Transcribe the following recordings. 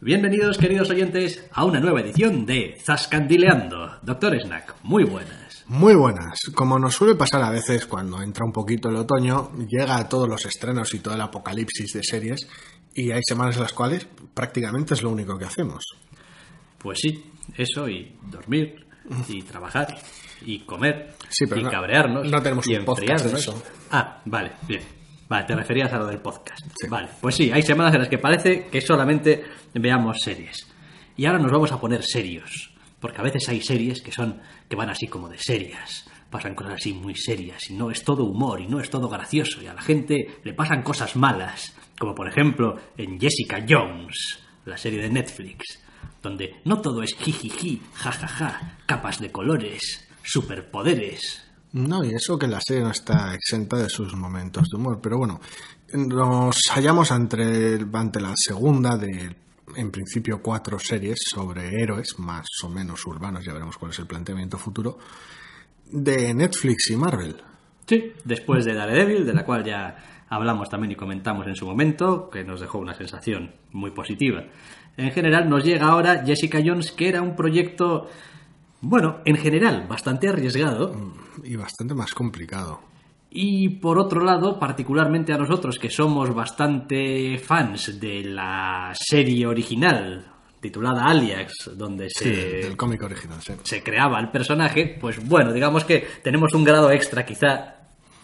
Bienvenidos, queridos oyentes, a una nueva edición de Zascandileando. Doctor Snack, muy buenas. Muy buenas. Como nos suele pasar a veces cuando entra un poquito el otoño, llega a todos los estrenos y todo el apocalipsis de series y hay semanas en las cuales prácticamente es lo único que hacemos. Pues sí, eso y dormir y trabajar y comer Sí, pero y no- cabrearnos no tenemos y un podcast de eso. Ah, vale, bien. Vale, te referías a lo del podcast. Vale, pues sí, hay semanas en las que parece que solamente veamos series. Y ahora nos vamos a poner serios, porque a veces hay series que son que van así como de serias. Pasan cosas así muy serias y no es todo humor y no es todo gracioso y a la gente le pasan cosas malas, como por ejemplo en Jessica Jones, la serie de Netflix, donde no todo es jijiji, jajaja, capas de colores, superpoderes. No, y eso que la serie no está exenta de sus momentos de humor, pero bueno, nos hallamos ante, la segunda de, en principio, cuatro series sobre héroes, más o menos urbanos, ya veremos cuál es el planteamiento futuro, de Netflix y Marvel. Sí, después de Daredevil, de la cual ya hablamos también y comentamos en su momento, que nos dejó una sensación muy positiva. En general nos llega ahora Jessica Jones, que era un proyecto, bueno, en general bastante arriesgado, Y bastante más complicado. y por otro lado, particularmente a nosotros que somos bastante fans de la serie original titulada Alias, donde Sí, se, del cómic original, sí. se creaba el personaje, pues bueno, digamos que tenemos un grado extra quizá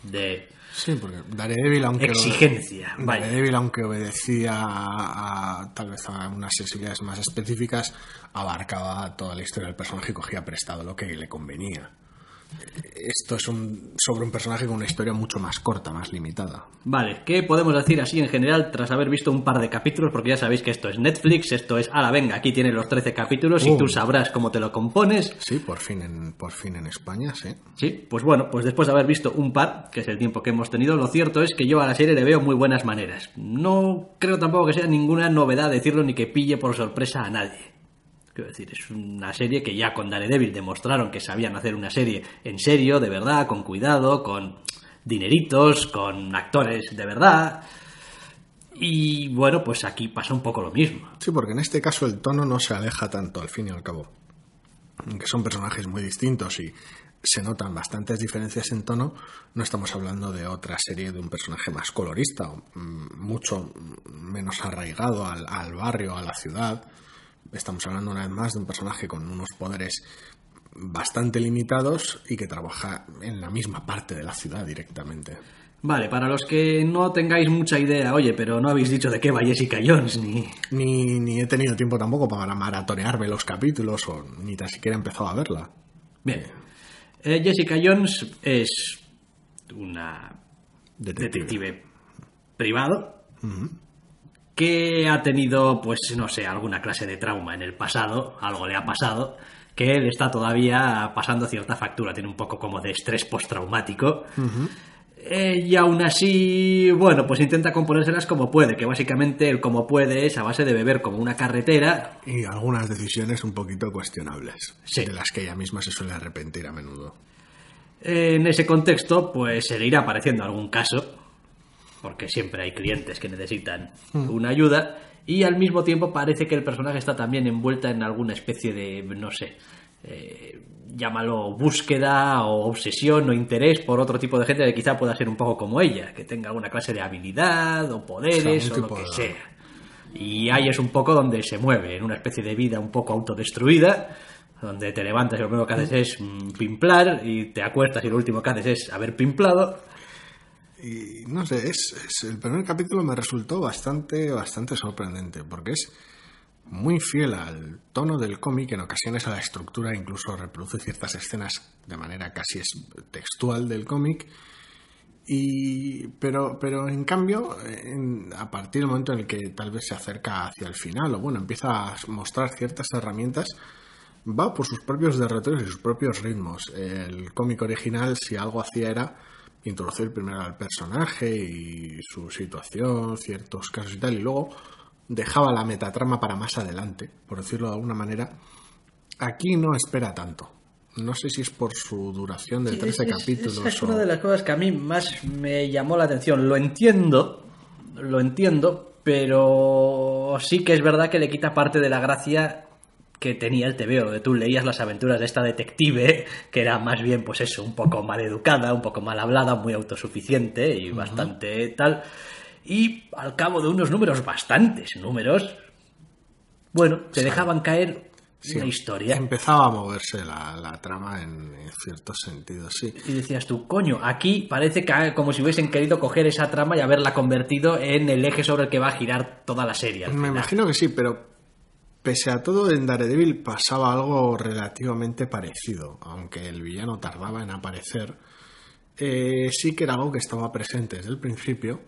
de Sí, porque Daredevil, aunque... exigencia. Vaya. Daredevil, aunque obedecía a, a- tal vez a unas sensibilidades más específicas, abarcaba toda la historia del personaje y cogía prestado lo que le convenía. Esto es un, sobre un personaje con una historia mucho más corta, más limitada. Vale, ¿qué podemos decir así en general tras haber visto un par de capítulos? Porque ya sabéis que esto es Netflix, esto es, ala, venga, aquí tienes los 13 capítulos y Uh. tú sabrás cómo te lo compones. Sí, por fin en, por fin en España, sí. Sí, pues bueno, pues después de haber visto un par, que es el tiempo que hemos tenido, lo cierto es que yo a la serie le veo muy buenas maneras. No creo tampoco que sea ninguna novedad decirlo ni que pille por sorpresa a nadie. Quiero decir, es una serie que ya con Daredevil demostraron que sabían hacer una serie en serio, de verdad, con cuidado, con dineritos, con actores de verdad. Y bueno, pues aquí pasa un poco lo mismo. Sí, porque en este caso el tono no se aleja tanto, al fin y al cabo. Aunque son personajes muy distintos y se notan bastantes diferencias en tono, no estamos hablando de otra serie de un personaje más colorista, mm, mucho menos arraigado al, al barrio, a la ciudad. Estamos hablando una vez más de un personaje con unos poderes bastante limitados y que trabaja en la misma parte de la ciudad directamente. Vale, para los que no tengáis mucha idea, oye, pero no habéis dicho de qué va Jessica Jones ni, Ni, ni he tenido tiempo tampoco para maratonearme los capítulos o ni tan siquiera he empezado a verla. Bien. Eh, Jessica Jones es una detective, privado que ha tenido, pues no sé, alguna clase de trauma en el pasado, algo le ha pasado, que él está todavía pasando cierta factura, tiene un poco como de estrés postraumático. Eh, y aún así, bueno, pues intenta componérselas como puede, que básicamente el como puede es a base de beber como una carretera Y algunas decisiones un poquito cuestionables, Sí. de las que ella misma se suele arrepentir a menudo. En ese contexto, pues se le irá apareciendo algún caso, porque siempre hay clientes que necesitan una ayuda, y al mismo tiempo parece que el personaje está también envuelta en alguna especie de, no sé, eh, llámalo búsqueda o obsesión o interés por otro tipo de gente que quizá pueda ser un poco como ella, que tenga alguna clase de habilidad o poderes o algún lo que sea. Y ahí es un poco donde se mueve, en una especie de vida un poco autodestruida, donde te levantas y lo primero que haces es mm, pimplar y te acuestas y lo último que haces es haber pimplado. Y no sé, es, el primer capítulo me resultó bastante, bastante sorprendente, porque es muy fiel al tono del cómic, en ocasiones a la estructura, incluso reproduce ciertas escenas de manera casi textual del cómic. Y, pero, pero en cambio, en- a partir del momento en el que tal vez se acerca hacia el final, o bueno, empieza a mostrar ciertas herramientas, va por sus propios derroteros y sus propios ritmos. El cómic original, si algo hacía era introducir primero al personaje y su situación, ciertos casos y tal, y luego dejaba la metatrama para más adelante, por decirlo de alguna manera. Aquí no espera tanto. No sé si es por su duración de 13 Es- es- capítulos. Esa es o- una de las cosas que a mí más me llamó la atención. Lo entiendo, lo entiendo, pero sí que es verdad que le quita parte de la gracia que tenía el TVO, donde tú leías las aventuras de esta detective, que era más bien, pues eso, un poco mal educada, un poco mal hablada, muy autosuficiente y bastante tal. Y al cabo de unos números, bastantes números, bueno, te dejaban caer Sí, una historia. Empezaba a moverse la, la trama en, en ciertos sentidos, sí. Y decías tú, coño, aquí parece que como si hubiesen querido coger esa trama y haberla convertido en el eje sobre el que va a girar toda la serie. Me final. imagino que sí, pero pese a todo en Daredevil pasaba algo relativamente parecido, aunque el villano tardaba en aparecer. eh, sí que era algo que estaba presente desde el principio.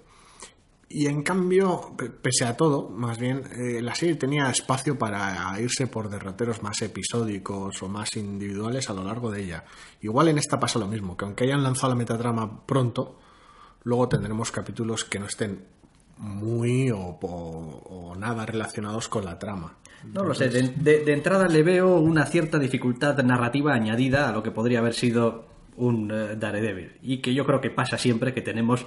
Y en cambio, pe- pese a todo, más bien, eh, la serie tenía espacio para irse por derroteros más episódicos o más individuales a lo largo de ella. Igual en esta pasa lo mismo, que aunque hayan lanzado la metatrama pronto, luego tendremos capítulos que no estén muy o nada relacionados con la trama. No lo sé, de, de- de entrada le veo una cierta dificultad narrativa añadida a lo que podría haber sido un eh, Daredevil. Y que yo creo que pasa siempre que tenemos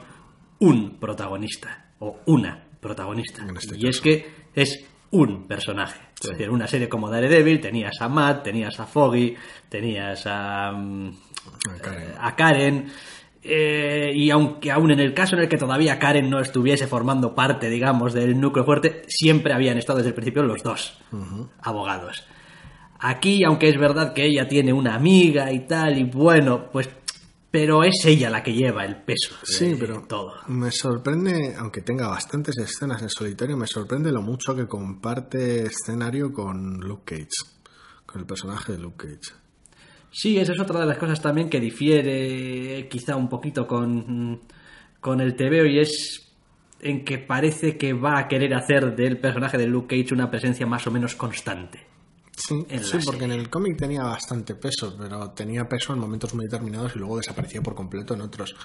un protagonista o una protagonista. Este y es que es un personaje. Es decir, una serie como Daredevil tenías a Matt, tenías a Foggy, tenías a, mm, A Karen. a Karen. Eh, y aunque aún en el caso en el que todavía Karen no estuviese formando parte, digamos, del núcleo fuerte, siempre habían estado desde el principio los dos abogados. Aquí, aunque es verdad que ella tiene una amiga y tal, y bueno, pues, pero es ella la que lleva el peso de Sí, pero todo. me sorprende, aunque tenga bastantes escenas en solitario, me sorprende lo mucho que comparte escenario con Luke Cage, con el personaje de Luke Cage. Sí, esa es otra de las cosas también que difiere quizá un poquito con, con el TVO y es en que parece que va a querer hacer del personaje de Luke Cage una presencia más o menos constante. Sí, sí porque en el cómic tenía bastante peso, pero tenía peso en momentos muy determinados y luego desaparecía por completo en otros.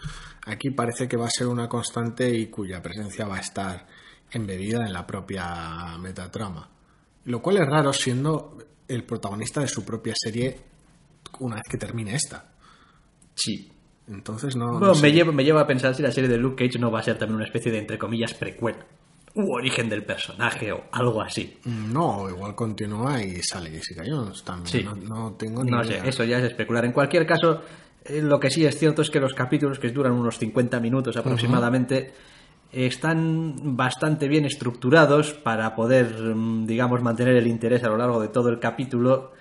Aquí parece que va a ser una constante y cuya presencia va a estar embebida en la propia metatrama. Lo cual es raro siendo el protagonista de su propia serie una vez que termine esta. Sí. Entonces no... Bueno, no sé. me, lleva, me lleva a pensar si la serie de Luke Cage no va a ser también una especie de, entre comillas, precuela. U origen del personaje o algo así. No, igual continúa y sale Jessica Jones también. Sí. No, no tengo ni No idea. sé, eso ya es especular. En cualquier caso, eh, lo que sí es cierto es que los capítulos, que duran unos 50 minutos aproximadamente, están bastante bien estructurados para poder, mm, digamos, mantener el interés a lo largo de todo el capítulo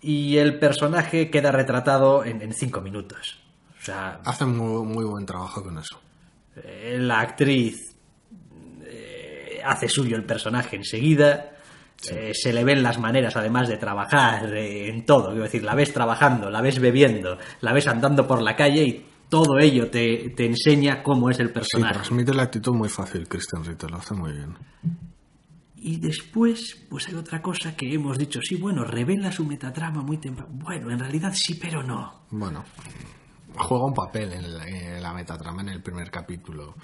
y el personaje queda retratado en, en cinco minutos. O sea, Hacen muy, muy buen trabajo con eso. eh, la actriz eh, hace suyo el personaje enseguida. eh, se le ven las maneras, además de trabajar eh, en todo. Quiero decir, la ves trabajando, la ves bebiendo, la ves andando por la calle y todo ello te, te enseña cómo es el Sí, personaje. transmite la actitud muy fácil, Christian Ritter, lo hace muy bien. Y después, pues hay otra cosa que hemos dicho, sí, bueno, revela su metatrama muy temprano. Bueno, en realidad sí, pero no. Bueno, juega un papel en la, en la metatrama en el primer capítulo.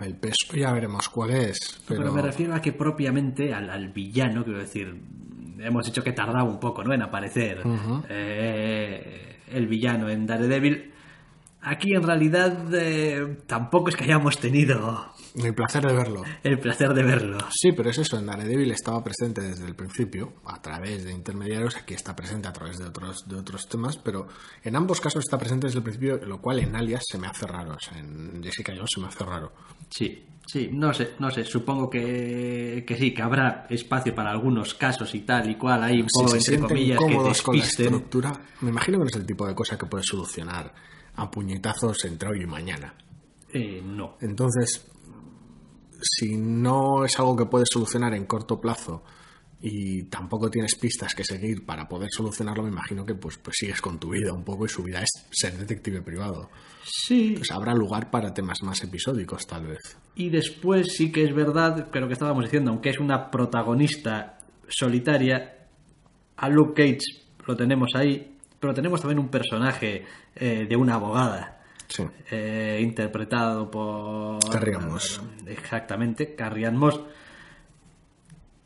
El peso ya veremos cuál es, Pero, pero, me refiero a que propiamente al, al villano, quiero decir, hemos dicho que tardaba un poco ¿no? en aparecer eh, el villano en Daredevil. Aquí en realidad eh, tampoco es que hayamos tenido el placer de verlo. el placer de verlo. Sí, pero es eso, en Daredevil estaba presente desde el principio, a través de intermediarios, aquí está presente a través de otros, de otros temas, pero en ambos casos está presente desde el principio, lo cual en Alias se me hace raro, o sea, en Jessica Jones se me hace raro. Sí, sí, no sé, no sé, supongo que, que sí, que habrá espacio para algunos casos y tal y cual, hay un Si poco, se entre comillas, que cómodos con la despisten. estructura, me imagino que no es el tipo de cosa que puedes solucionar a puñetazos entre hoy y mañana. Eh, no. Entonces, si no es algo que puedes solucionar en corto plazo y tampoco tienes pistas que seguir para poder solucionarlo, me imagino que pues, pues sigues con tu vida un poco y su vida es ser detective privado. Sí. Pues habrá lugar para temas más episódicos, tal vez. Y después sí que es verdad, pero que estábamos diciendo, aunque es una protagonista solitaria, a Luke Cage lo tenemos ahí, pero tenemos también un personaje eh, de una abogada. Sí. eh, interpretado por Carrie Moss. exactamente Carrie Moss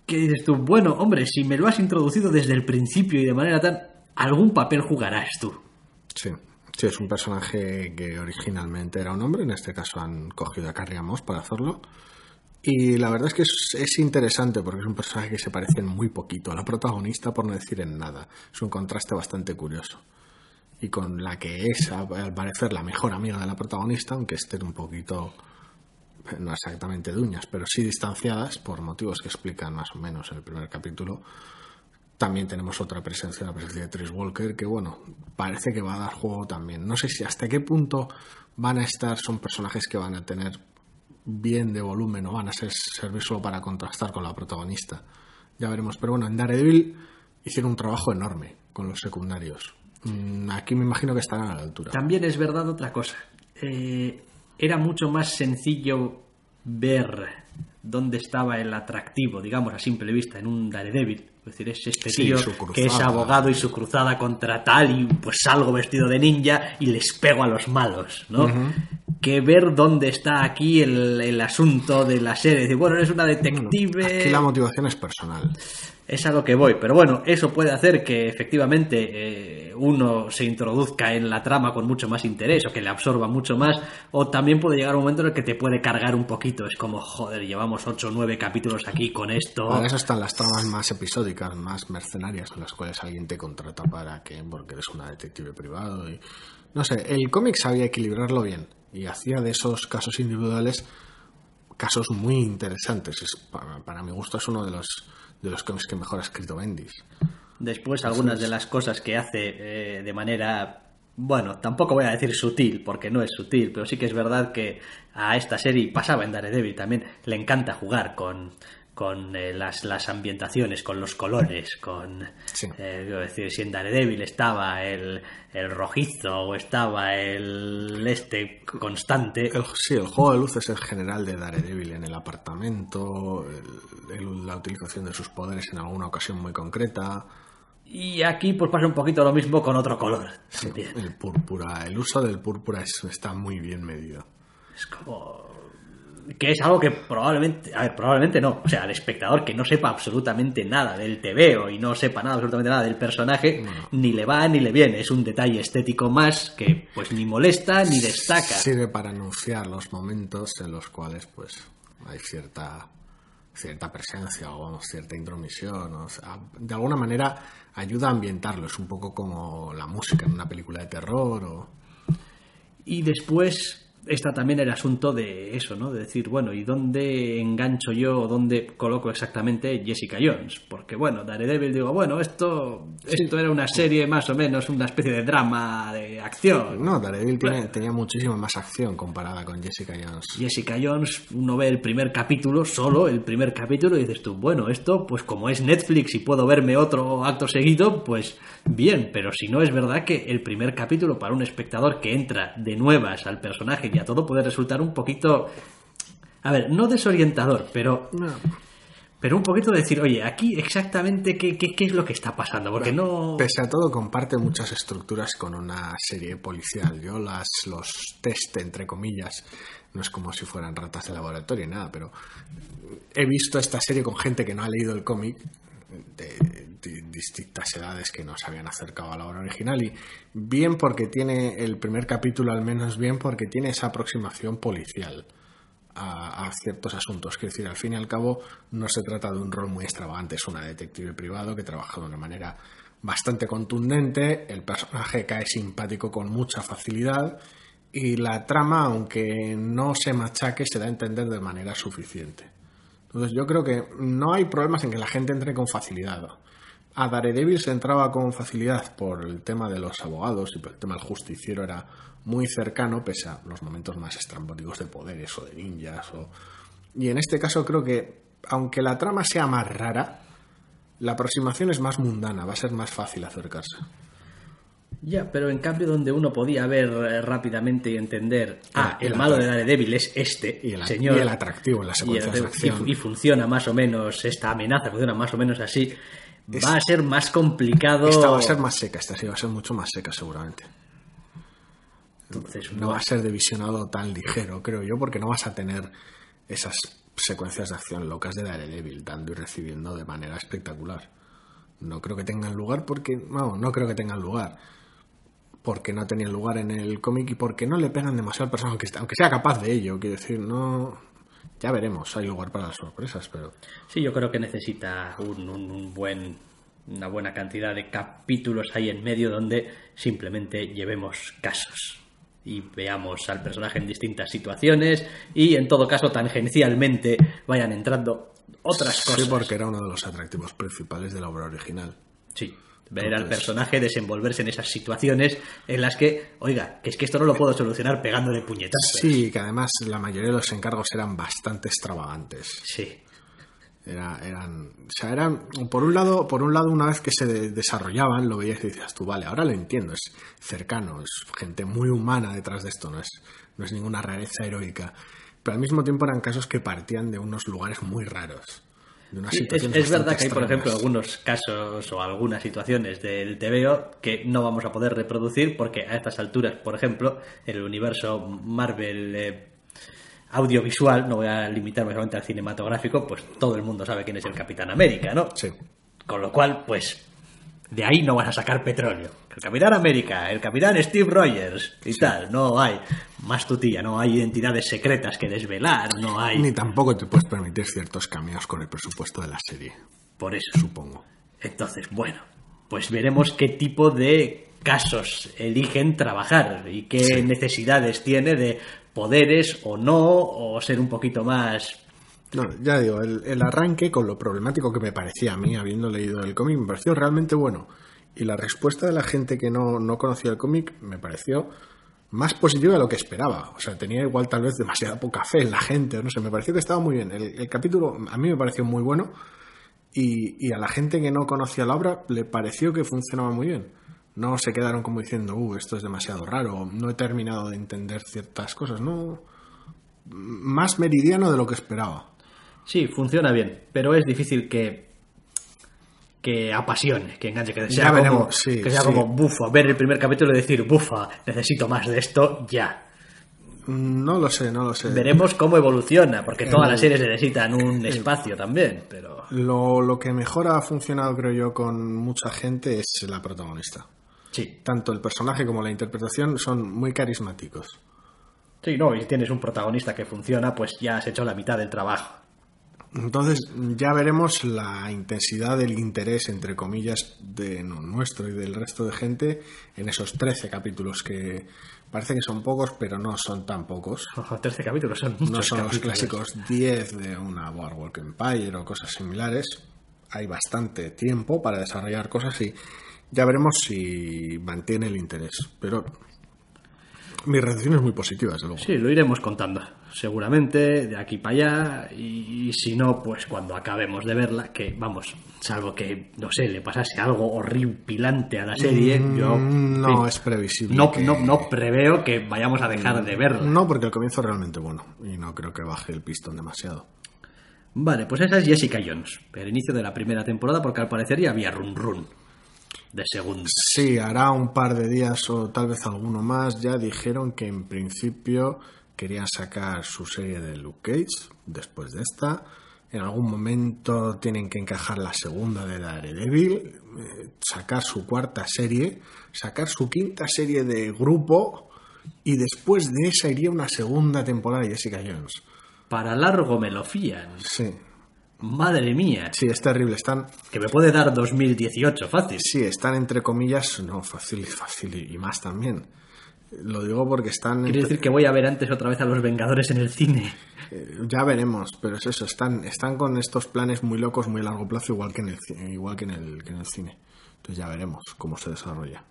que dices tú bueno hombre si me lo has introducido desde el principio y de manera tan algún papel jugarás tú Sí. Sí, es un personaje que originalmente era un hombre, en este caso han cogido a Carrie Moss para hacerlo. Y la verdad es que es, es interesante porque es un personaje que se parece muy poquito a la protagonista, por no decir en nada. Es un contraste bastante curioso. Y con la que es, al parecer, la mejor amiga de la protagonista, aunque estén un poquito, no exactamente de uñas, pero sí distanciadas por motivos que explican más o menos en el primer capítulo. También tenemos otra presencia, la presencia de Trish Walker, que bueno, parece que va a dar juego también. No sé si hasta qué punto van a estar, son personajes que van a tener bien de volumen o van a ser, servir solo para contrastar con la protagonista. Ya veremos. Pero bueno, en Daredevil hicieron un trabajo enorme con los secundarios. Mm, Aquí me imagino que estarán a la altura. también es verdad otra cosa Eh, era mucho más sencillo ver dónde estaba el atractivo digamos a simple vista en un Daredevil es decir, es este tío que es abogado y su cruzada contra tal y pues salgo vestido de ninja y les pego a los malos, ¿no? Que ver dónde está aquí el, el asunto de la serie. Decir, bueno, eres una detective... Aquí la motivación es personal. Es a lo que voy, pero bueno, eso puede hacer que efectivamente eh, uno se introduzca en la trama con mucho más interés o que le absorba mucho más, o también puede llegar un momento en el que te puede cargar un poquito. Es como, joder, llevamos 8 o 9 capítulos aquí con esto. Para eso están las tramas más episódicas, más mercenarias, en las cuales alguien te contrata para que, porque eres una detective privado. Y, no sé, el cómic sabía equilibrarlo bien y hacía de esos casos individuales casos muy interesantes. Es, para, para mi gusto es uno de los, de los cómics que mejor ha escrito Bendis. Después algunas de las cosas que hace eh, de manera, bueno, tampoco voy a decir sutil, porque no es sutil, pero sí que es verdad que a esta serie, pasaba en Daredevil también, le encanta jugar con, con eh, las, las ambientaciones, con los colores, con... Sí. eh, decir, si en Daredevil estaba el, el rojizo o estaba el este constante... El- sí, el juego de luces en general de Daredevil en el apartamento, el- la utilización de sus poderes en alguna ocasión muy concreta, Y aquí pues pasa un poquito lo mismo con otro color. Sí, el púrpura, el uso del púrpura es- está muy bien medido. Es como. Que es algo que probablemente. A ver, probablemente no. O sea, al espectador que no sepa absolutamente nada del TVO y no sepa nada, absolutamente nada del personaje, ni le va ni le viene. Es un detalle estético más que, pues, ni molesta ni destaca. Sirve para anunciar los momentos en los cuales, pues, hay cierta cierta presencia o vamos, cierta intromisión. O sea, de alguna manera ayuda a ambientarlo. Es un poco como la música en una película de terror o. Y después está también el asunto de eso, ¿no? De decir, bueno, ¿y dónde engancho yo o dónde coloco exactamente Jessica Jones? Porque, bueno, Daredevil digo, bueno, esto, esto era una serie más o menos, una especie de drama de acción. No, Daredevil tiene- tenía muchísima más acción comparada con Jessica Jones. Jessica Jones, uno ve el primer capítulo, solo el primer capítulo, y dices tú, bueno, esto, pues como es Netflix y puedo verme otro acto seguido, pues bien, pero si no es verdad que el primer capítulo para un espectador que entra de nuevas al personaje y a todo puede resultar un poquito, a ver, no desorientador, pero, pero un poquito decir, oye, aquí exactamente qué, qué, qué es lo que está pasando, porque no... Pese a todo, comparte muchas estructuras con una serie policial. Yo las, los test, entre comillas, no es como si fueran ratas de laboratorio y nada, pero he visto esta serie con gente que no ha leído el cómic de distintas edades que no se habían acercado a la obra original y bien porque tiene el primer capítulo al menos bien porque tiene esa aproximación policial a, ciertos asuntos. Quiero decir, al fin y al cabo, no se trata de un rol muy extravagante, es una detective privado que trabaja de una manera bastante contundente, el personaje cae simpático con mucha facilidad y la trama, aunque no se machaque, se da a entender de manera suficiente. Entonces yo creo que no hay problemas en que la gente entre con facilidad. A Daredevil se entraba con facilidad por el tema de los abogados y por el tema del justiciero era muy cercano, pese a los momentos más estrambóticos de poderes o de ninjas. O... Y en este caso creo que, aunque la trama sea más rara, La aproximación es más mundana, va a ser más fácil acercarse. Ya, pero en cambio donde uno podía ver eh, rápidamente y entender, ah, el el malo de. Daredevil es este, Y el, señor. y el atractivo en y, el- secuencias de y- acción. y funciona más o menos, esta amenaza funciona más o menos así, va a ser más complicado. Esta va a ser más seca, esta sí va a ser mucho más seca seguramente. Entonces, No va a ser de visionado tan ligero, creo yo, porque no vas a tener esas secuencias de acción locas de Daredevil dando y recibiendo de manera espectacular. No creo que tengan lugar porque... No, no creo que tengan lugar. Porque no tenían lugar en el cómic y porque no le pegan demasiado al personaje, aunque, aunque sea capaz de ello. Quiero decir, no... Ya veremos, hay lugar para las sorpresas, pero... Sí, yo creo que necesita un, un- un buen, una buena cantidad de capítulos ahí en medio donde simplemente llevemos casos y veamos al personaje en distintas situaciones y en todo caso tangencialmente vayan entrando otras cosas. Sí, porque era uno de los atractivos principales de la obra original. Sí, ver al personaje desenvolverse en esas situaciones en las que, oiga, que es que esto no lo puedo solucionar pegándole puñetazos. Sí, que además la mayoría de los encargos eran bastante extravagantes. Sí. Era, eran, o sea, eran, por un lado, por un lado, una vez que se de- desarrollaban, lo veías y decías tú, vale, ahora lo entiendo, es cercano, es gente muy humana detrás de esto, no es, no es ninguna rareza heroica. Pero al mismo tiempo eran casos que partían de unos lugares muy raros. De unas Sí, es, verdad que hay, por ejemplo, algunos casos o algunas situaciones del TVO que no vamos a poder reproducir porque a estas alturas, por ejemplo, en el universo Marvel eh, audiovisual, no voy a limitarme solamente al cinematográfico, pues todo el mundo sabe quién es el Capitán América, ¿no? Sí. Con lo cual, pues, de ahí no vas a sacar petróleo. El Capitán América, el Capitán Steve Rogers y tal, no hay más tutía, no hay identidades secretas que desvelar, no hay... Ni tampoco te puedes permitir ciertos cameos con el presupuesto de la serie, Por eso. supongo. Entonces, bueno, pues veremos qué tipo de casos eligen trabajar y qué Sí. necesidades tiene de poderes o no, o ser un poquito más... No, ya digo, el, el arranque con lo problemático que me parecía a mí, habiendo leído el cómic, me pareció realmente bueno. Y la respuesta de la gente que no, no conocía el cómic me pareció más positiva de lo que esperaba. O sea, tenía igual tal vez demasiada poca fe en la gente, no sé, me pareció que estaba muy bien. El, capítulo a mí me pareció muy bueno y, y a la gente que no conocía la obra le pareció que funcionaba muy bien. No se quedaron como diciendo, uh, esto es demasiado raro, no he terminado de entender ciertas cosas, no. Más meridiano de lo que esperaba. Sí, funciona bien, pero es difícil que que apasione, que enganche, que Ya sea, como, veremos, sí, que sea sí. como bufa, ver el primer capítulo y decir, bufa, necesito más de esto, ya. No lo sé, no lo sé. Veremos cómo evoluciona, porque todas las series necesitan un espacio también, pero... Lo, lo que mejor ha funcionado, creo yo, con mucha gente es la protagonista. Sí, Tanto el personaje como la interpretación son muy carismáticos. sí, no, y si tienes un protagonista que funciona, pues ya has hecho la mitad del trabajo. Entonces ya veremos la intensidad del interés, entre comillas, de no- nuestro y del resto de gente en esos 13 capítulos que parece que son pocos, pero no son tan pocos. Ojo, 13 capítulos son muchos No son los clásicos 10 de una Warwalk Empire o cosas similares. Hay bastante tiempo para desarrollar cosas y ya veremos si mantiene el interés. Pero mi reacción es muy positiva, desde luego. Sí, lo iremos contando, seguramente, de aquí para allá, y, y si no, pues cuando acabemos de verla, que vamos, salvo que, no sé, le pasase algo horripilante a la serie, yo... Mm, No en fin, es previsible. no, que- no, no preveo que vayamos a dejar de verla. No, porque el comienzo es realmente bueno y no creo que baje el pistón demasiado. Vale, pues esa es Jessica Jones, el inicio de la primera temporada, porque al parecer ya había run run de segunda. Sí, hará un par de días o tal vez alguno más. Ya dijeron que en principio querían sacar su serie de Luke Cage después de esta. En algún momento tienen que encajar la segunda de Daredevil, eh, sacar su cuarta serie, sacar su quinta serie de grupo y después de esa iría una segunda temporada de Jessica Jones. Para largo me lo fían. Sí, Madre mía, sí, es terrible. Están, que me puede dar 2018 fácil. sí, están entre comillas, no, fácil y fácil y y más también. Lo digo porque están... Quiere decir que voy a ver antes otra vez a los Vengadores en el cine. Eh, ya veremos, pero es eso, están, están con estos planes muy locos, muy a largo plazo, igual que en el, igual que en el, que en el cine. Entonces ya veremos cómo se desarrolla.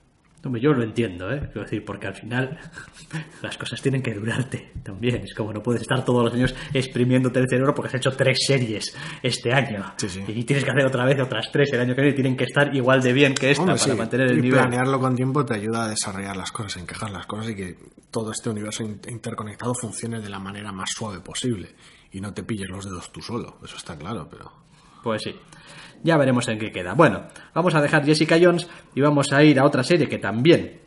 Hombre, yo lo entiendo, ¿eh? Quiero decir, porque al final las cosas tienen que durarte también. Es como no puedes estar todos los años exprimiéndote el cerebro porque has hecho tres series este año. Sí, sí. Y tienes que hacer otra vez otras tres el año que viene y tienen que estar igual de bien que esta Hombre, para sí, mantener el y nivel. planearlo con tiempo te ayuda a desarrollar las cosas, encajar las cosas y que todo este universo in- interconectado funcione de la manera más suave posible. Y no te pilles los dedos tú solo, eso está claro, pero... Pues sí. Ya veremos en qué queda. Bueno, vamos a dejar Jessica Jones y vamos a ir a otra serie que también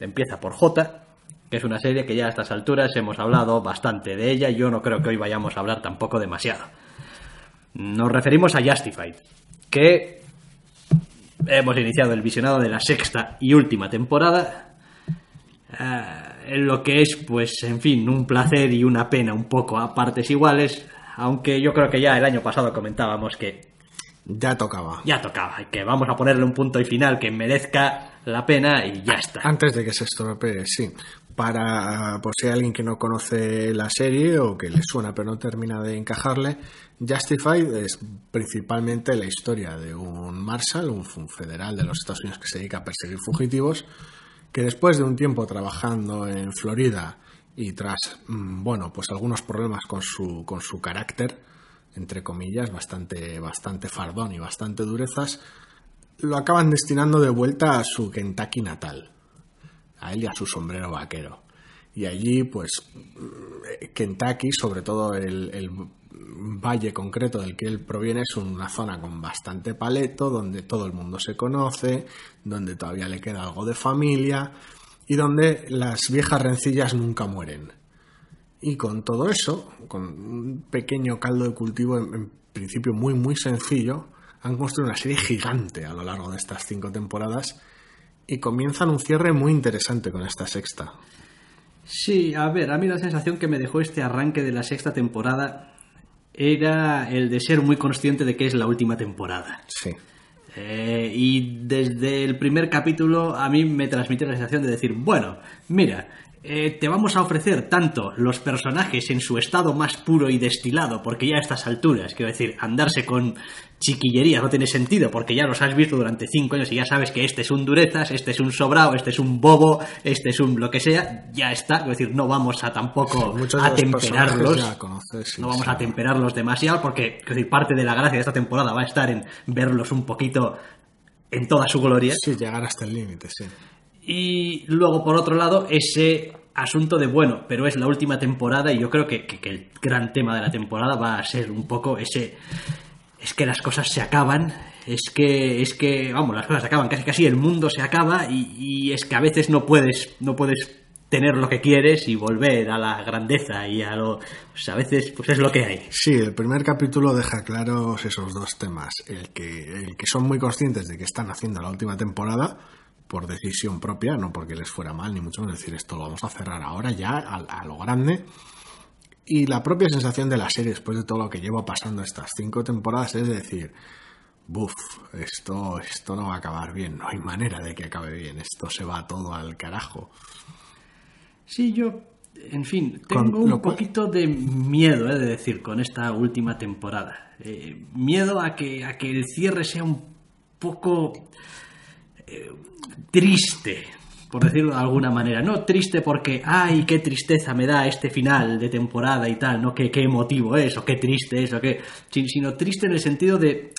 empieza por J, que es una serie que ya a estas alturas hemos hablado bastante de ella y yo no creo que hoy vayamos a hablar tampoco demasiado. Nos referimos a Justified, que hemos iniciado el visionado de la sexta y última temporada. eh, en lo que es, pues, en fin, un placer y una pena un poco a partes iguales, aunque yo creo que ya el año pasado comentábamos que Ya tocaba. ya tocaba, que vamos a ponerle un punto y final que merezca la pena y ya está. Antes de que se estropee, sí. Para, por si hay alguien que no conoce la serie o que le suena pero no termina de encajarle, Justified es principalmente la historia de un Marshal, un federal de los Estados Unidos que se dedica a perseguir fugitivos, que después de un tiempo trabajando en Florida y tras, mm, bueno, pues algunos problemas con su, con su carácter, entre comillas, bastante, bastante fardón y bastante durezas, lo acaban destinando de vuelta a su Kentucky natal, a él y a su sombrero vaquero. Y allí, pues, mm, Kentucky, sobre todo el, el valle concreto del que él proviene, es una zona con bastante paleto, donde todo el mundo se conoce, donde todavía le queda algo de familia y donde las viejas rencillas nunca mueren. Y con todo eso, con un pequeño caldo de cultivo en, en principio muy muy sencillo, han construido una serie gigante a lo largo de estas cinco temporadas y comienzan un cierre muy interesante con esta sexta. Sí, a ver, a mí la sensación que me dejó este arranque de la sexta temporada era el de ser muy consciente de que es la última temporada. Sí. Eh, y desde el primer capítulo a mí me transmite la sensación de decir, bueno, mira, eh, te vamos a ofrecer tanto los personajes en su estado más puro y destilado, porque ya a estas alturas, quiero decir, andarse con chiquillerías no tiene sentido, porque ya los has visto durante cinco años y ya sabes que este es un durezas, este es un sobrao, este es un bobo, este es un lo que sea, ya está, quiero decir, no vamos a tampoco de a temperarlos. conoces, sí, no vamos sí. a temperarlos demasiado porque quiero decir, parte de la gracia de esta temporada va a estar en verlos un poquito en toda su gloria. Sí, llegar hasta el límite, sí. Y luego, por otro lado, ese asunto de, bueno, pero es la última temporada y yo creo que, que- que el gran tema de la temporada va a ser un poco ese... Es que las cosas se acaban, es que, es que, vamos, las cosas se acaban, casi casi el mundo se acaba y, y es que a veces no puedes, no puedes tener lo que quieres y volver a la grandeza y a lo... Pues a veces, pues es lo que hay. Sí, el primer capítulo deja claros esos dos temas. El que, el que son muy conscientes de que están haciendo la última temporada por decisión propia, no porque les fuera mal, ni mucho menos decir esto lo vamos a cerrar ahora ya a, a lo grande. Y la propia sensación de la serie después de todo lo que lleva pasando estas cinco temporadas es decir, buf, esto, esto no va a acabar bien, no hay manera de que acabe bien, esto se va todo al carajo. Sí, yo, en fin, tengo un cual- poquito de miedo, he de decir, con esta última temporada. Eh, miedo a que, a que el cierre sea un poco eh, triste, por decirlo de alguna manera. No triste porque, ay, qué tristeza me da este final de temporada y tal, no qué, qué emotivo es, o qué triste es, o qué, sin- sino triste en el sentido de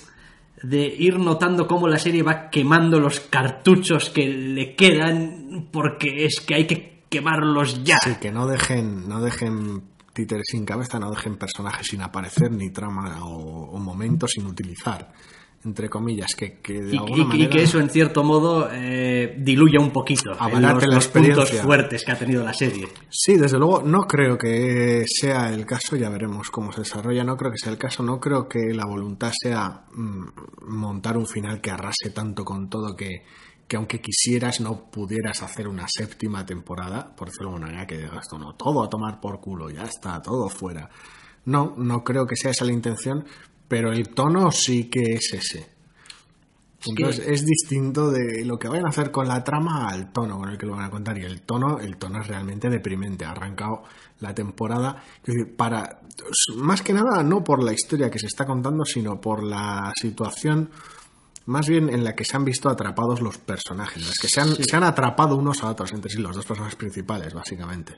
de ir notando cómo la serie va quemando los cartuchos que le quedan porque es que hay que quemarlos ya. Sí, que no dejen, no dejen títeres sin cabeza, no dejen personajes sin aparecer, ni trama o, o momentos sin utilizar, entre comillas, que, que de Y, alguna y- y manera... que eso en cierto modo eh, diluya un poquito en Abarate los, la los puntos fuertes que ha tenido la serie. Sí, desde luego no creo que sea el caso, ya veremos cómo se desarrolla, no creo que sea el caso, no creo que la voluntad sea mm, montar un final que arrase tanto con todo que, que aunque quisieras no pudieras hacer una séptima temporada, por decirlo de alguna manera, que esto no, todo a tomar por culo, ya está, todo fuera. No, no creo que sea esa la intención, pero el tono sí que es ese. Entonces es distinto de lo que vayan a hacer con la trama al tono con el que lo van a contar. Y el tono, el tono es realmente deprimente. Ha arrancado la temporada para más que nada no por la historia que se está contando, sino por la situación más bien en la que se han visto atrapados los personajes, en las que se han, se han atrapado unos a otros entre sí, los dos personajes principales, básicamente.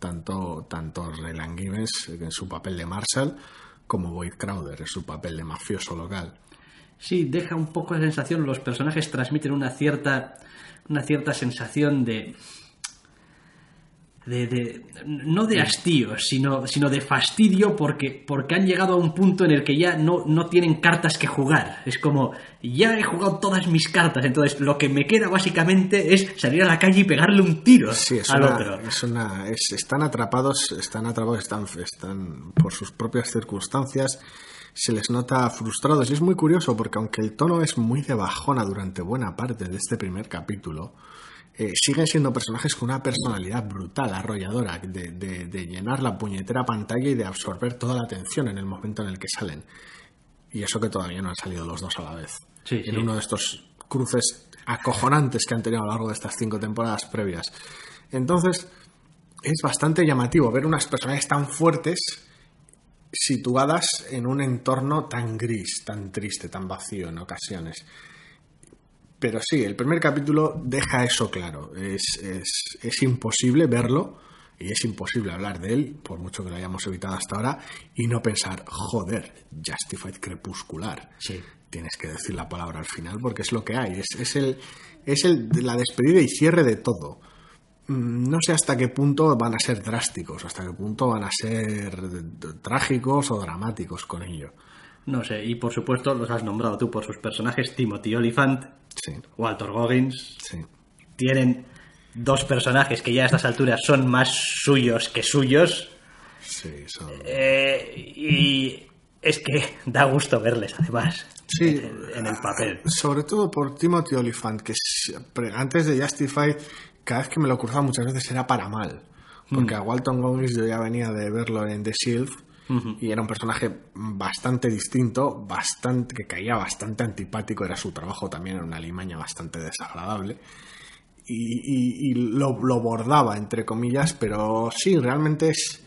Tanto, tanto Raylan Givens en su papel de Marshall como Boyd Crowder en su papel de mafioso local. Sí, deja un poco la sensación, los personajes transmiten una cierta, una cierta sensación de, de, de- no de hastío, sino, sino de fastidio porque, porque han llegado a un punto en el que ya no, no tienen cartas que jugar. Es como, ya he jugado todas mis cartas, entonces lo que me queda básicamente es salir a la calle y pegarle un tiro Sí, es al una, otro. es una- es- están atrapados, están atrapados, están, están por sus propias circunstancias, se les nota frustrados. Y es muy curioso porque aunque el tono es muy de bajona durante buena parte de este primer capítulo, eh, siguen siendo personajes con una personalidad brutal, arrolladora, de, de- de llenar la puñetera pantalla y de absorber toda la atención en el momento en el que salen. Y eso que todavía no han salido los dos a la vez. Sí, en sí. uno de estos cruces acojonantes que han tenido a lo largo de estas cinco temporadas previas. Entonces, es bastante llamativo ver unas personajes tan fuertes situadas en un entorno tan gris, tan triste, tan vacío en ocasiones. Pero sí, el primer capítulo deja eso claro. Es, es, es imposible verlo y es imposible hablar de él, por mucho que lo hayamos evitado hasta ahora, y no pensar, joder, Justified Crepuscular. Sí. Tienes que decir la palabra al final porque es lo que hay. Es, es, el, es el, la despedida y cierre de todo. Mm, No sé hasta qué punto van a ser drásticos, hasta qué punto van a ser trágicos o dramáticos con ello. No sé, y por supuesto los has nombrado tú por sus personajes, Timothy Olyphant, Sí, Walter Goggins, sí. tienen dos personajes que ya a estas alturas son más suyos que suyos. Sí, son... eh, y es que da gusto verles, además, Sí. en, en el papel. Sobre todo por Timothy Olyphant, que siempre- antes de Justified, cada vez que me lo cruzaba muchas veces era para mal. Porque a Walton Goggins yo ya venía de verlo en The Shield y era un personaje bastante distinto, bastante que caía bastante antipático, era su trabajo también, era una limaña bastante desagradable. Y, y- y lo, lo bordaba, entre comillas, pero sí, realmente es,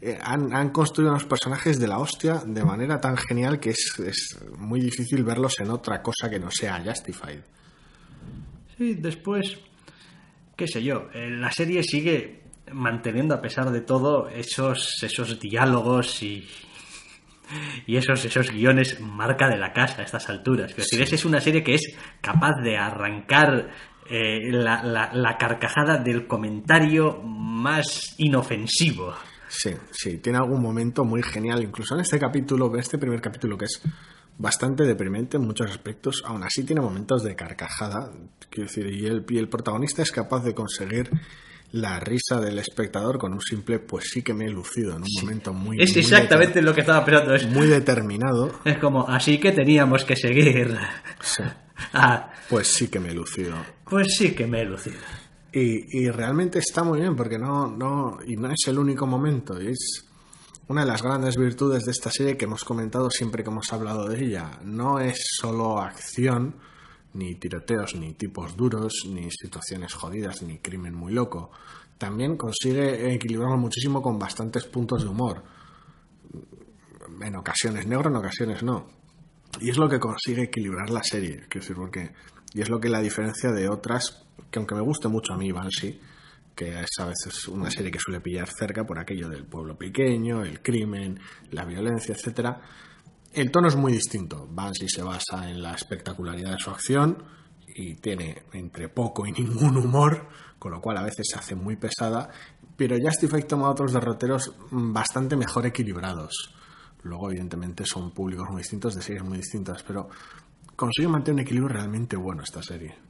eh, han, han construido unos personajes de la hostia de manera tan genial que es, es muy difícil verlos en otra cosa que no sea Justified. Sí, después, qué sé yo, eh, la serie sigue manteniendo a pesar de todo esos, esos diálogos y, y esos, esos guiones marca de la casa a estas alturas. Quiero decir, es una serie que es capaz de arrancar eh, la, la- la carcajada del comentario más inofensivo. Sí, sí, tiene algún momento muy genial, incluso en este capítulo, este primer capítulo que es bastante deprimente en muchos aspectos, aún así tiene momentos de carcajada, quiero decir, y el, y el protagonista es capaz de conseguir la risa del espectador con un simple pues sí que me he lucido en un momento muy Es muy exactamente lo que estaba pensando. Es, muy determinado es como, así que teníamos que seguir. Sí, Ah, pues sí que me he lucido pues sí que me he lucido. Y, y realmente está muy bien porque no, no, y no es el único momento, es una de las grandes virtudes de esta serie que hemos comentado siempre que hemos hablado de ella. No es solo acción, ni tiroteos, ni tipos duros, ni situaciones jodidas, ni crimen muy loco. También consigue equilibrarlo muchísimo con bastantes puntos de humor. En ocasiones negro, en ocasiones no. Y es lo que consigue equilibrar la serie, quiero decir, porque. Y es lo que la diferencia de otras, que aunque me guste mucho a mí, Banshee, que es a veces una serie que suele pillar cerca por aquello del pueblo pequeño, el crimen, la violencia, etcétera. El tono es muy distinto. Banshee se basa en la espectacularidad de su acción y tiene entre poco y ningún humor, con lo cual a veces se hace muy pesada, pero Justified toma otros derroteros bastante mejor equilibrados. Luego, evidentemente, son públicos muy distintos, de series muy distintas, pero consigue mantener un equilibrio realmente bueno esta serie.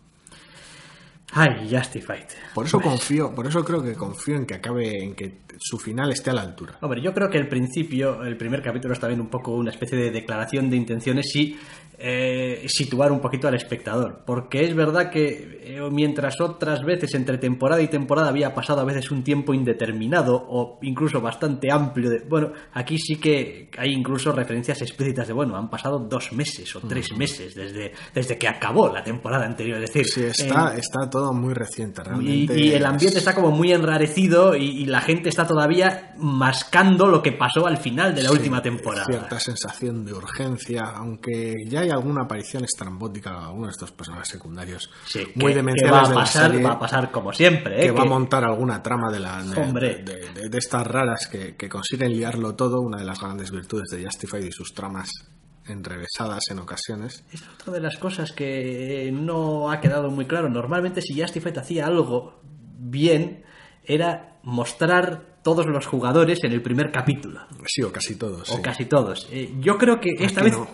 Ay, Justified. Por eso Pues, confío, por eso creo que confío en que acabe, en que su final esté a la altura. Hombre, yo creo que el principio, el primer capítulo es también un poco una especie de declaración de intenciones y eh, situar un poquito al espectador. Porque es verdad que eh, mientras otras veces entre temporada y temporada había pasado a veces un tiempo indeterminado o incluso bastante amplio, de, bueno, aquí sí que hay incluso referencias explícitas de, bueno, han pasado dos meses o tres meses desde, desde que acabó la temporada anterior. Es decir, Sí, está, está todo todo muy reciente, realmente. y el ambiente está como muy enrarecido y, y la gente está todavía mascando lo que pasó al final de la Sí, última temporada. Cierta sensación de urgencia, aunque ya hay alguna aparición estrambótica de algunos de estos personajes secundarios Sí, muy que- que va a pasar, serie, va a pasar como siempre, ¿eh? que va a montar alguna trama de, la, de, Hombre. de- de- de estas raras que, que consiguen liarlo todo, una de las grandes virtudes de Justified y sus tramas enrevesadas en ocasiones. Es otra de las cosas que no ha quedado muy claro. Normalmente si Justified hacía algo bien, era mostrar todos los jugadores en el primer capítulo. Sí, o casi todos. O sí. casi todos. Eh, yo creo que esta Aquí vez no.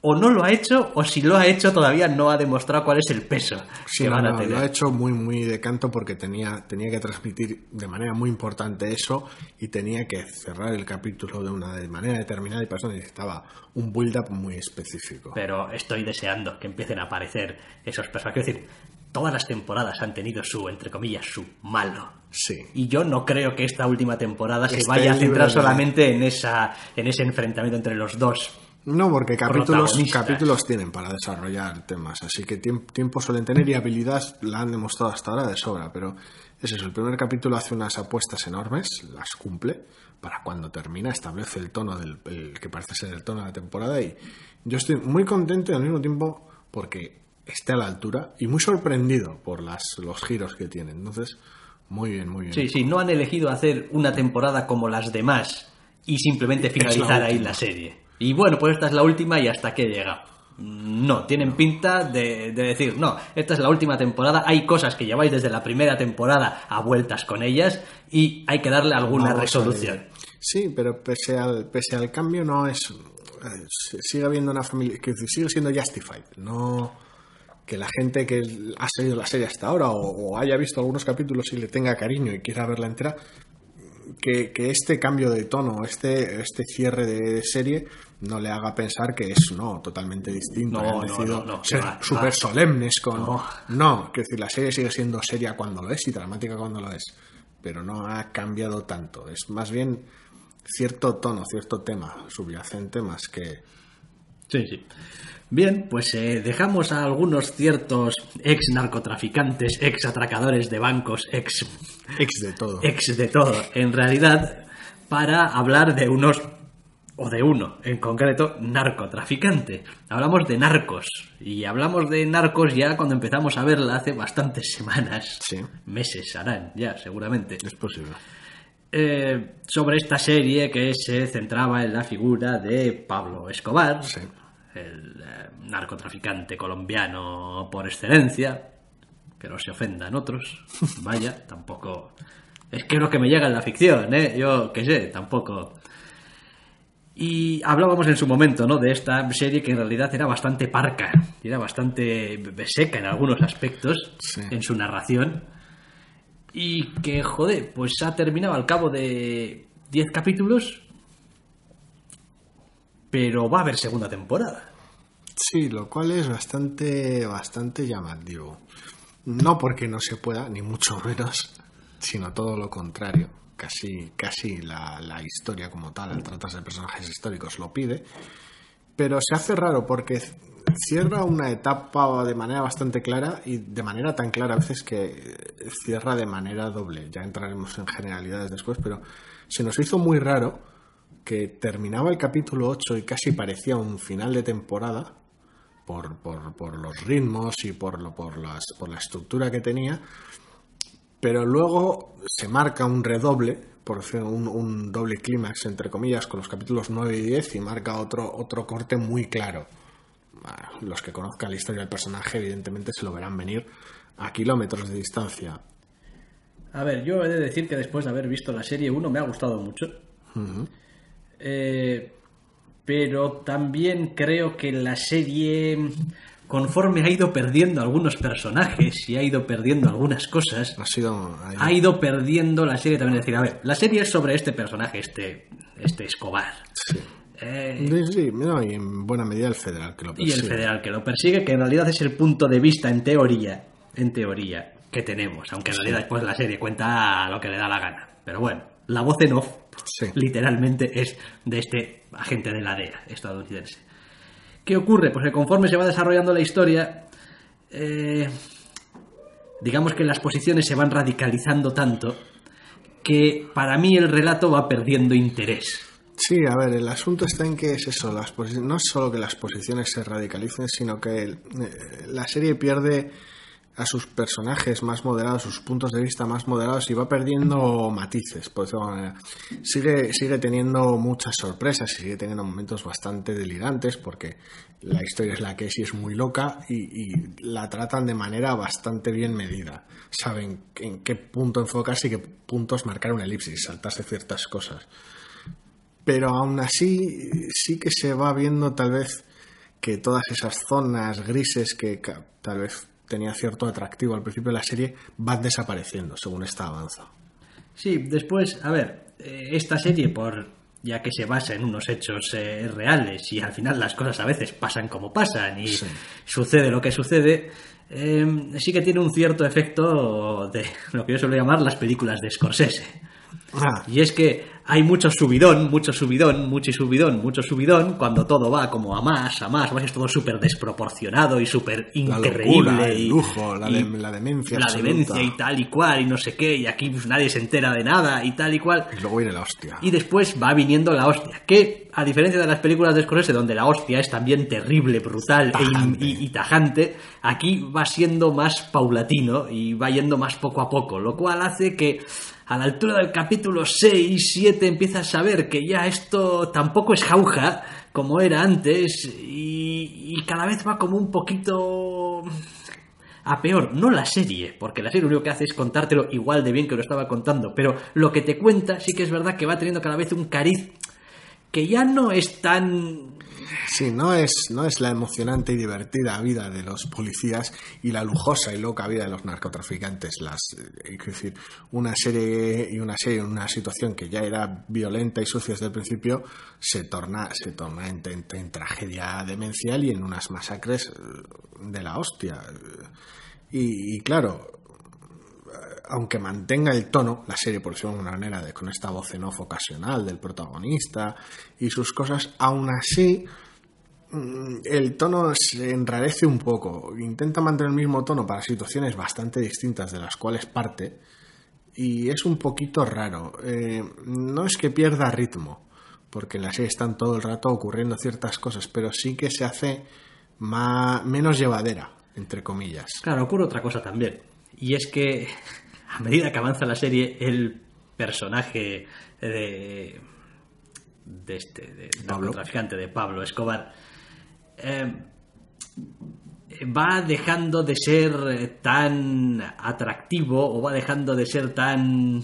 O no lo ha hecho, o si lo ha hecho todavía no ha demostrado cuál es el peso Sí, que no, van a tener. lo ha hecho muy, muy de canto porque tenía, tenía que transmitir de manera muy importante eso y tenía que cerrar el capítulo de una de manera determinada y para eso necesitaba un build-up muy específico. Pero estoy deseando que empiecen a aparecer esos personajes. Quiero decir, todas las temporadas han tenido su, entre comillas, su malo. Sí. Y yo no creo que esta última temporada se Esté vaya a centrar solamente en, esa, en ese enfrentamiento entre los dos. No, porque capítulos, capítulos tienen para desarrollar temas, así que tiemp- tiempo suelen tener y habilidad la han demostrado hasta ahora de sobra, pero es eso, el primer capítulo hace unas apuestas enormes, las cumple, para cuando termina establece el tono del el que parece ser el tono de la temporada y yo estoy muy contento y al mismo tiempo porque esté a la altura y muy sorprendido por las, los giros que tiene, entonces muy bien, muy bien. Sí, sí, no han elegido hacer una temporada como las demás y simplemente finalizar ahí la serie. Y bueno, pues esta es la última y hasta que he llegado. No, tienen pinta de, de decir, no, esta es la última temporada, hay cosas que lleváis desde la primera temporada a vueltas con ellas y hay que darle alguna resolución. Sí, pero pese al, pese al cambio no es... eh, Sigue habiendo una familia... que sigue siendo justified. No que la gente que ha seguido la serie hasta ahora o, o haya visto algunos capítulos y le tenga cariño y quiera verla entera, que, que este cambio de tono, este, este cierre de serie no le haga pensar que es no totalmente distinto. No, no, no, no, ser súper solemnes con. No. No, que decir, la serie sigue siendo seria cuando lo es y dramática cuando lo es, pero no ha cambiado tanto. Es más bien cierto tono, cierto tema subyacente más que. Sí, sí. Bien, pues eh, dejamos a algunos ciertos ex narcotraficantes, ex atracadores de bancos, ex Ex de todo. ex de todo, en realidad, para hablar de unos, o de uno en concreto, narcotraficante. Hablamos de narcos, y hablamos de narcos ya cuando empezamos a verla hace bastantes semanas, Sí. meses harán ya, seguramente. Es posible. Eh, sobre esta serie que se centraba en la figura de Pablo Escobar, Sí. el eh, narcotraficante colombiano por excelencia, que no se ofendan otros, vaya, tampoco... Es que lo que me llega en la ficción, ¿eh? Yo qué sé, tampoco... Y hablábamos en su momento, ¿no? De esta serie que en realidad era bastante parca, era bastante seca en algunos aspectos, Sí. en su narración. Y que, joder, pues ha terminado al cabo de 10 capítulos, pero va a haber segunda temporada. Sí, lo cual es bastante, bastante llamativo. No porque no se pueda, ni mucho menos, sino todo lo contrario. Casi, casi la, la historia como tal, al tratarse de personajes históricos, lo pide. Pero se hace raro porque cierra una etapa de manera bastante clara y de manera tan clara a veces que cierra de manera doble. Ya entraremos en generalidades después, pero se nos hizo muy raro que terminaba el capítulo 8 y casi parecía un final de temporada por, por, por los ritmos y por, lo, por, las, por la estructura que tenía, pero luego se marca un redoble, por decir un, un doble clímax, entre comillas, con los capítulos 9 y 10 y marca otro, otro corte muy claro. Los que conozcan la historia del personaje, evidentemente, se lo verán venir a kilómetros de distancia. A ver, yo he de decir que después de haber visto la serie 1 me ha gustado mucho. Eh, pero también creo que la serie, conforme ha ido perdiendo algunos personajes y ha ido perdiendo algunas cosas, Ha sido. ha ido perdiendo la serie también. Es decir, a ver, la serie es sobre este personaje, este, este Escobar. Sí. Eh, Sí, sí, no, y en buena medida el federal que lo y el persigue. federal que lo persigue, que en realidad es el punto de vista en teoría, en teoría, que tenemos, aunque en realidad después la serie cuenta lo que le da la gana. Pero bueno, la voz en off, Sí. literalmente, es de este agente de la DEA estadounidense. ¿Qué ocurre? Pues que conforme se va desarrollando la historia, eh, digamos que las posiciones se van radicalizando tanto que para mí el relato va perdiendo interés. Sí, a ver, el asunto está en que es eso, las no es solo que las posiciones se radicalicen, sino que eh, la serie pierde a sus personajes más moderados, sus puntos de vista más moderados y va perdiendo matices, por decirlo de manera. Sigue, sigue teniendo muchas sorpresas y sigue teniendo momentos bastante delirantes porque la historia es la que es y es muy loca y, la tratan de manera bastante bien medida. Saben en qué punto enfocarse y qué puntos marcar una elipsis, saltarse ciertas cosas. Pero aún así sí que se va viendo tal vez que todas esas zonas grises que tal vez tenía cierto atractivo al principio de la serie, van desapareciendo según esta avanza. Sí, después, a ver, eh, esta serie, por ya que se basa en unos hechos eh, reales y al final las cosas a veces pasan como pasan y sucede lo que sucede, eh, sí que tiene un cierto efecto de lo que yo suelo llamar las películas de Scorsese. Ah. Y es que hay mucho subidón, mucho subidón, mucho subidón, mucho subidón, cuando todo va como a más, a más, es todo súper desproporcionado y súper increíble. el lujo, la, demencia. La demencia y tal y cual, y no sé qué, y aquí pues, nadie se entera de nada y tal y cual. Y luego viene la hostia. Y después va viniendo la hostia, que a diferencia de las películas de Scorsese, donde la hostia es también terrible, brutal E y tajante, aquí va siendo más paulatino y va yendo más poco a poco, lo cual hace que a la altura del capítulo 6, 7 empiezas a ver que ya esto tampoco es jauja como era antes y, cada vez va como un poquito a peor, no la serie, porque la serie lo único que hace es contártelo igual de bien que lo estaba contando, pero lo que te cuenta sí que es verdad que va teniendo cada vez un cariz que ya no es tan Sí, no es, no es la emocionante y divertida vida de los policías y la lujosa y loca vida de los narcotraficantes. Las, eh, es decir, una serie y una serie, una situación que ya era violenta y sucia desde el principio, se torna, se torna en, tragedia demencial y en unas masacres eh, de la hostia. Y, claro, aunque mantenga el tono, la serie, por decirlo de una manera, de, con esta voz en off ocasional del protagonista y sus cosas, aún así Mm, el tono se enrarece un poco. Intenta mantener el mismo tono para situaciones bastante distintas de las cuales parte. Y es un poquito raro. Eh, no es que pierda ritmo, porque en la serie están todo el rato ocurriendo ciertas cosas, pero sí que se hace más, menos llevadera, entre comillas. Claro, ocurre otra cosa también. Y es que a medida que avanza la serie, el personaje de, de este de narcotraficante de Pablo Escobar eh, va dejando de ser eh, tan atractivo o va dejando de ser tan...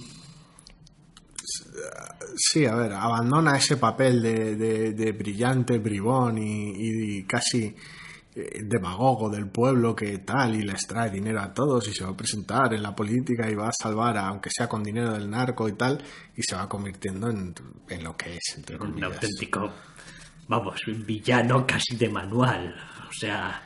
Sí, a ver, abandona ese papel de, brillante, bribón y, casi demagogo del pueblo que tal y les trae dinero a todos y se va a presentar en la política y va a salvar, aunque sea con dinero del narco y tal, y se va convirtiendo en, lo que es, entre Un auténtico vamos, un villano casi de manual. O sea.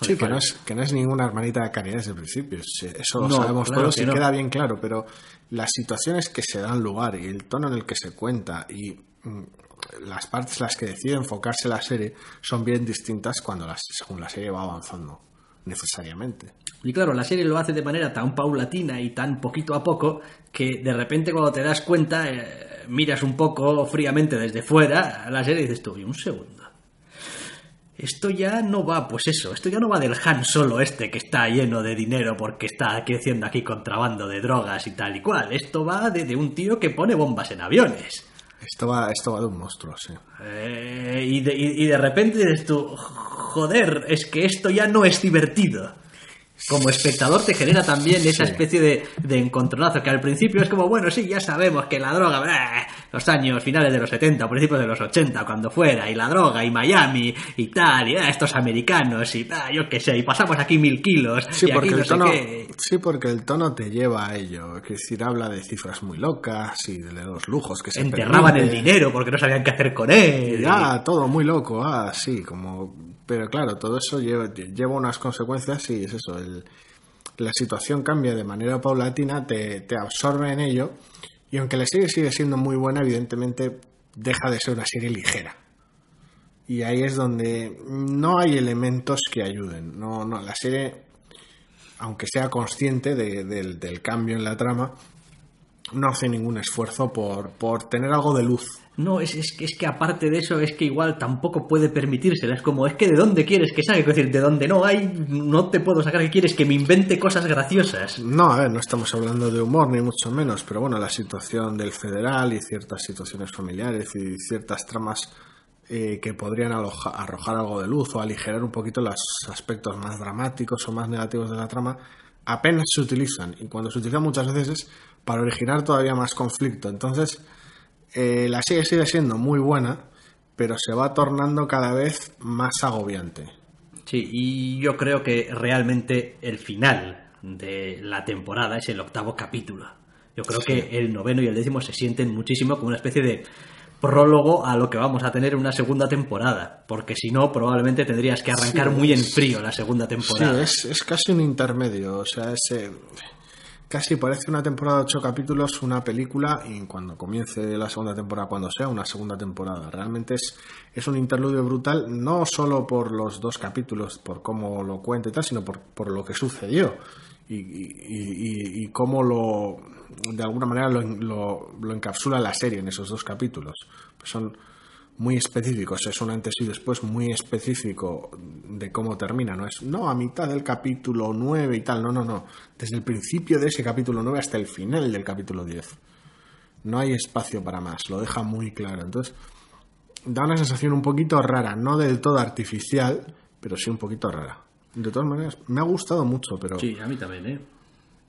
Sí, que no, es, que no es ninguna hermanita de caridad desde el principio. Eso lo sabemos todos y queda bien claro, pero las situaciones que se dan lugar y el tono en el que se cuenta y mm, las partes las que decide enfocarse la serie son bien distintas cuando las, según la serie va avanzando, necesariamente. Y claro, la serie lo hace de manera tan paulatina y tan poquito a poco que de repente cuando te das cuenta. Eh, miras un poco fríamente desde fuera a la serie y dices tú, un segundo. Esto ya no va, pues eso, esto ya no va del Han Solo este que está lleno de dinero porque está creciendo aquí contrabando de drogas y tal y cual. Esto va de, un tío que pone bombas en aviones. Esto va de un monstruo, sí. Eh, y, de, y de repente dices tú, joder, es que esto ya no es divertido como espectador te genera también esa especie de, de, encontronazo que al principio es como, bueno, sí, ya sabemos que la droga, los años finales de los 70, principios de los 80, cuando fuera, y la droga, y Miami, y tal, y estos americanos, y yo qué sé, y pasamos aquí mil kilos, sí, y porque aquí no el tono, qué. Sí, porque el tono te lleva a ello, es decir, habla de cifras muy locas y de los lujos que se Enterraban el dinero porque no sabían qué hacer con él. Ah, todo muy loco, ah, sí, como pero claro, todo eso lleva, lleva unas consecuencias y es eso, el, la situación cambia de manera paulatina, te, te, absorbe en ello y aunque la serie sigue siendo muy buena, evidentemente deja de ser una serie ligera. Y ahí es donde no hay elementos que ayuden. No, no, la serie aunque sea consciente de- del, del cambio en la trama, no hace ningún esfuerzo por, por tener algo de luz. No, es, es, es que aparte de eso, es que igual tampoco puede permitírselo. Es como, es que de dónde quieres que saque. Es decir, de donde no hay, no te puedo sacar que quieres que me invente cosas graciosas. No, a ver, no estamos hablando de humor ni mucho menos, pero bueno, la situación del federal y ciertas situaciones familiares y ciertas tramas eh, que podrían arrojar algo de luz o aligerar un poquito los aspectos más dramáticos o más negativos de la trama, apenas se utilizan. Y cuando se utilizan muchas veces es para originar todavía más conflicto. Entonces, eh, la serie sigue siendo muy buena, pero se va tornando cada vez más agobiante. Sí, y yo creo que realmente el final de la temporada es el octavo capítulo. Yo creo que el noveno y el décimo se sienten muchísimo como una especie de prólogo a lo que vamos a tener en una segunda temporada, porque si no probablemente tendrías que arrancar Sí, muy en frío la segunda Sí, temporada. es, es casi un intermedio, o sea, es, eh, casi parece una temporada de ocho capítulos, una película, y cuando comience la segunda temporada, cuando sea una segunda temporada. Realmente es, es un interludio brutal, no solo por los dos capítulos, por cómo lo cuenta y tal, sino por, por lo que sucedió y, y, y- y cómo lo, de alguna manera lo, lo, lo encapsula la serie en esos dos capítulos. Pues son muy específicos, es un antes y después muy específico de cómo termina, no es no a mitad del capítulo 9 y tal, no, no, no, desde el principio de ese capítulo 9 hasta el final del capítulo 10. No hay espacio para más, lo deja muy claro. Entonces, da una sensación un poquito rara, no del todo artificial, pero sí un poquito rara. De todas maneras, me ha gustado mucho, pero Sí, a mí también, ¿eh?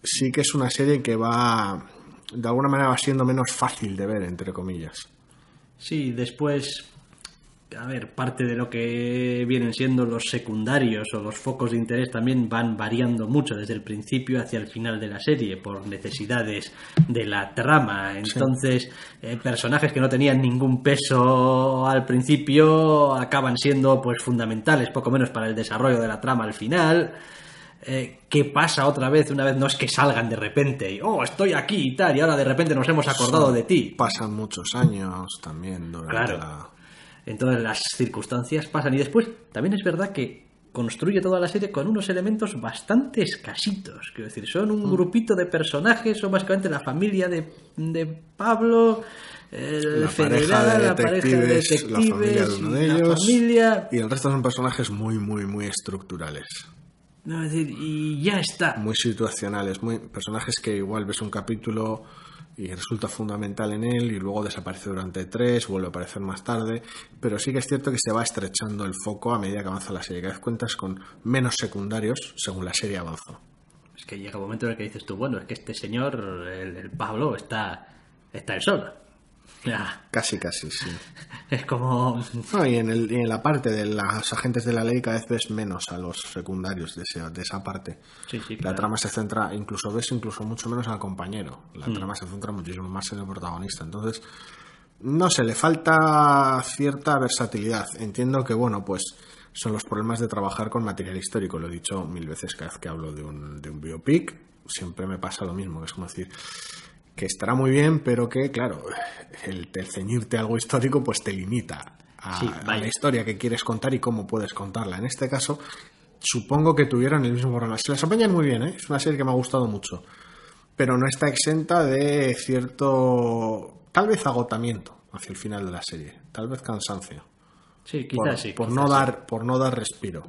sí que es una serie que va, de alguna manera va siendo menos fácil de ver, entre comillas. Sí, después, a ver, parte de lo que vienen siendo los secundarios o los focos de interés también van variando mucho desde el principio hacia el final de la serie por necesidades de la trama. Entonces, eh, personajes que no tenían ningún peso al principio acaban siendo pues fundamentales, poco menos para el desarrollo de la trama al final. Eh, ¿Qué pasa otra vez? Una vez no es que salgan de repente y, oh, estoy aquí y tal, y ahora de repente nos hemos acordado de ti. Pasan muchos años también durante Claro. la... Entonces las circunstancias pasan y después también es verdad que construye toda la serie con unos elementos bastante escasitos. Quiero decir, son un grupito de personajes, son básicamente la familia de, de Pablo, el La federal, pareja de la pareja de detectives, la familia de uno de ellos. familia. Y el resto son personajes muy, muy, muy estructurales. No, es decir, y ya está. Muy situacionales. Muy, personajes que igual ves un capítulo y resulta fundamental en él y luego desaparece durante tres, vuelve a aparecer más tarde. Pero sí que es cierto que se va estrechando el foco a medida que avanza la serie. Cada vez cuentas con menos secundarios según la serie avanza. Es que llega un momento en el que dices tú, bueno, es que este señor, el, Pablo, está, está él. Ya, Casi, casi, sí. es como No, y, en el, y en la parte de los agentes de la ley cada vez ves menos a los secundarios de, ese- de esa parte. Sí, sí, La trama se centra, incluso ves incluso mucho menos al compañero. La trama se centra muchísimo más en el protagonista. Entonces, no sé, le falta cierta versatilidad. Entiendo que, bueno, pues son los problemas de trabajar con material histórico. Lo he dicho mil veces cada vez que hablo de un, de un biopic. Siempre me pasa lo mismo, que es como decir que estará muy bien, pero que, claro, el, el ceñirte a algo histórico pues te limita a, Sí, a vaya. la historia que quieres contar y cómo puedes contarla. En este caso, supongo que tuvieron el mismo problema. Se las apañan muy bien, ¿eh? es una serie que me ha gustado mucho, pero no está exenta de cierto, tal vez agotamiento hacia el final de la serie, tal vez cansancio, Sí, por, quizás sí. por quizás no sí. dar, por no dar respiro.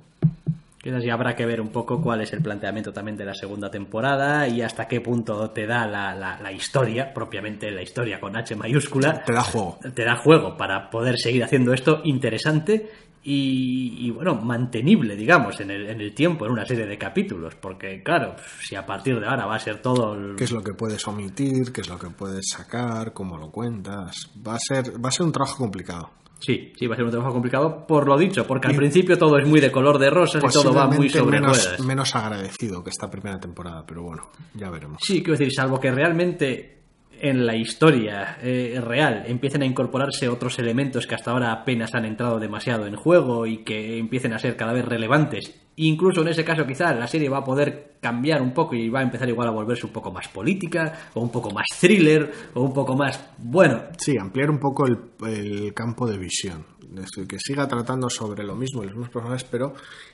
Quizás ya habrá que ver un poco cuál es el planteamiento también de la segunda temporada y hasta qué punto te da la, la- la historia, propiamente la historia con H mayúscula, Te da juego. te da juego para poder seguir haciendo esto interesante y, y, bueno, mantenible, digamos, en el, en el tiempo, en una serie de capítulos, porque claro, si a partir de ahora va a ser todo... el- qué es lo que puedes omitir, qué es lo que puedes sacar, cómo lo cuentas. Va a ser, va a ser un trabajo complicado. Sí, sí, va a ser un trabajo complicado por lo dicho, porque al principio todo es muy de color de rosas y todo va muy sobre menos, ruedas. menos agradecido que esta primera temporada, pero bueno, ya veremos. Sí, quiero decir, salvo que realmente en la historia eh, real empiecen a incorporarse otros elementos que hasta ahora apenas han entrado demasiado en juego y que empiecen a ser cada vez relevantes. Incluso en ese caso quizá la serie va a poder cambiar un poco y va a empezar igual a volverse un poco más política o un poco más thriller o un poco más... Bueno, Sí, ampliar un poco el, el campo de visión. Es que siga tratando sobre lo mismo y los mismos personajes, pero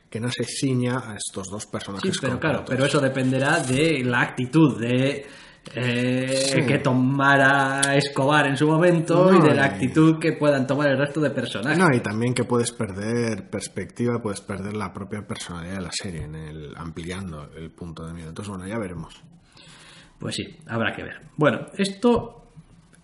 que no se ciña a estos dos personajes. Sí, pero claro, pero eso dependerá de la actitud de eh, que tomara Escobar en su momento No, y de la actitud que puedan tomar el resto de personajes. No, y también que puedes perder perspectiva, puedes perder la propia personalidad de la serie, en el, ampliando el punto de miedo. Entonces, bueno, ya veremos. Pues sí, habrá que ver. Bueno, esto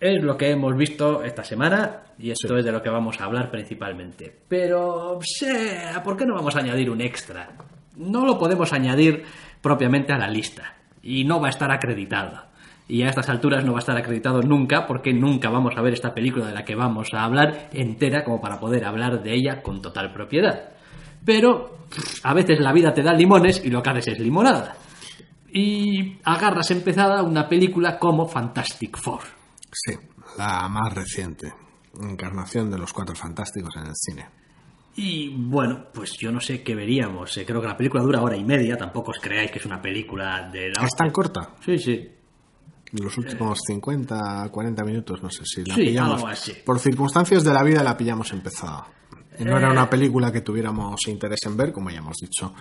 es lo que hemos visto esta semana y esto Sí. es de lo que vamos a hablar principalmente. Pero, sé, ¿por qué no vamos a añadir un extra? No lo podemos añadir propiamente a la lista y no va a estar acreditado. Y a estas alturas no va a estar acreditado nunca porque nunca vamos a ver esta película de la que vamos a hablar entera como para poder hablar de ella con total propiedad. Pero a veces la vida te da limones y lo que haces es limonada y agarras empezada una película como Fantastic Four. Sí, la más reciente encarnación de los Cuatro Fantásticos en el cine. Y bueno, pues yo no sé qué veríamos. Eh, Creo que la película dura hora y media. Tampoco os creáis que es una película de la. ¿Es tan corta? Sí, sí. Los últimos 50, 40 minutos, no sé si la Sí, pillamos. algo así. Por circunstancias de la vida la pillamos empezada. No era Eh. una película que tuviéramos interés en ver, como ya hemos dicho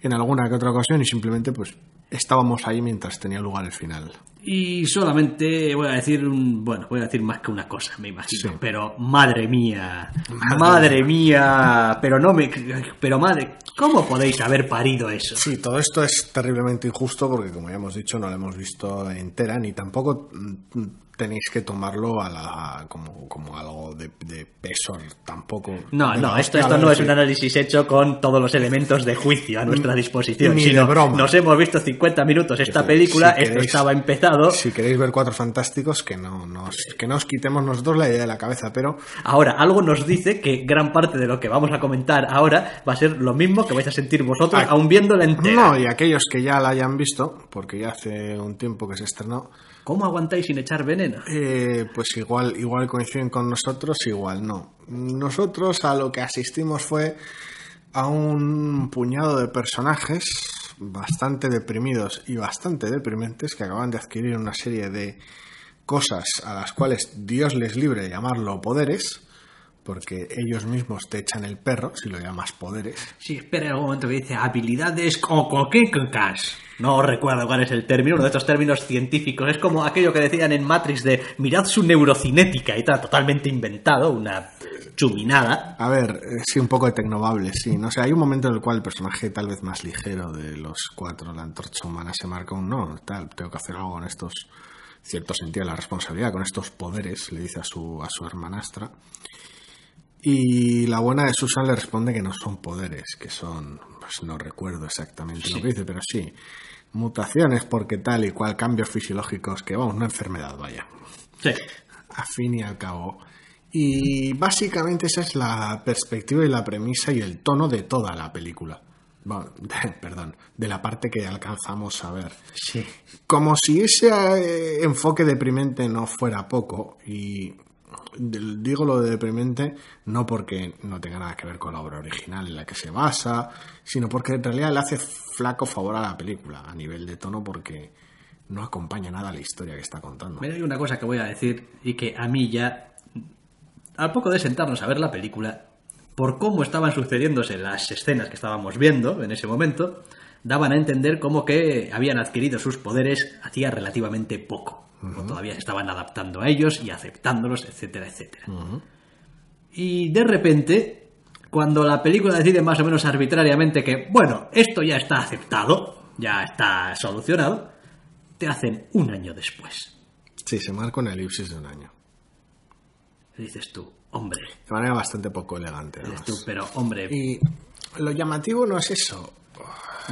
en alguna que otra ocasión, y simplemente pues estábamos ahí mientras tenía lugar el final. Y solamente voy a decir un. Bueno, voy a decir más que una cosa, me imagino. Sí. Pero madre mía. Madre Madre, mía. Pero no me. Pero madre. ¿Cómo podéis haber parido eso? Sí, todo esto es terriblemente injusto porque, como ya hemos dicho, no la hemos visto entera ni tampoco mm, tenéis que tomarlo a la, como, como algo de, de peso tampoco. No, de no, esto, de no es un análisis hecho con todos los elementos de juicio a nuestra disposición. Ni de sino broma. Nos hemos visto 50 minutos esta película, si esto estaba empezado. Si queréis ver Cuatro Fantásticos, que no nos, que no os quitemos nosotros la idea de la cabeza, pero Ahora, algo nos dice que gran parte de lo que vamos a comentar ahora va a ser lo mismo que vais a sentir vosotros aún viéndola entera. no, y aquellos que ya la hayan visto, porque ya hace un tiempo que se estrenó, ¿Cómo aguantáis sin echar veneno? Eh, pues igual, igual coinciden con nosotros, igual no. Nosotros a lo que asistimos fue a un puñado de personajes bastante deprimidos y bastante deprimentes que acaban de adquirir una serie de cosas a las cuales Dios les libre llamarlo poderes, porque ellos mismos te echan el perro si lo llamas poderes. Sí, espera en algún momento que dice habilidades cocoquicas. No recuerdo cuál es el término, uno de estos términos científicos. Es como aquello que decían en Matrix de mirad su neurocinética y tal, totalmente inventado, una chuminada. A ver, eh, sí, un poco de tecnobable, sí. No sé, hay un momento en el cual el personaje tal vez más ligero de los cuatro, la antorcha humana, se marca un no, tal, tengo que hacer algo con estos, cierto sentido de la responsabilidad, con estos poderes, le dice a su, a su hermanastra. Y la buena de Susan le responde que no son poderes, que son, pues no recuerdo exactamente lo que dice, pero sí, mutaciones porque tal y cual, cambios fisiológicos, que vamos, una enfermedad, vaya Sí. a fin y al cabo. Y básicamente esa es la perspectiva y la premisa y el tono de toda la película. Bueno, perdón, de la parte que alcanzamos a ver. Sí. Como si ese eh, enfoque deprimente no fuera poco, y digo lo de deprimente no porque no tenga nada que ver con la obra original en la que se basa, sino porque en realidad le hace flaco favor a la película a nivel de tono porque no acompaña nada a la historia que está contando. Mira, hay una cosa que voy a decir y que a mí ya, al poco de sentarnos a ver la película, por cómo estaban sucediéndose las escenas que estábamos viendo en ese momento, daban a entender como que habían adquirido sus poderes hacía relativamente poco. O todavía se estaban adaptando a ellos y aceptándolos, etcétera, etcétera. Y de repente, cuando la película decide más o menos arbitrariamente que, bueno, esto ya está aceptado, ya está solucionado, te hacen un año después. Sí, se marca una elipsis de un año. Y dices tú, hombre, De manera bastante poco elegante. dices tú, pero hombre, Y lo llamativo no es eso.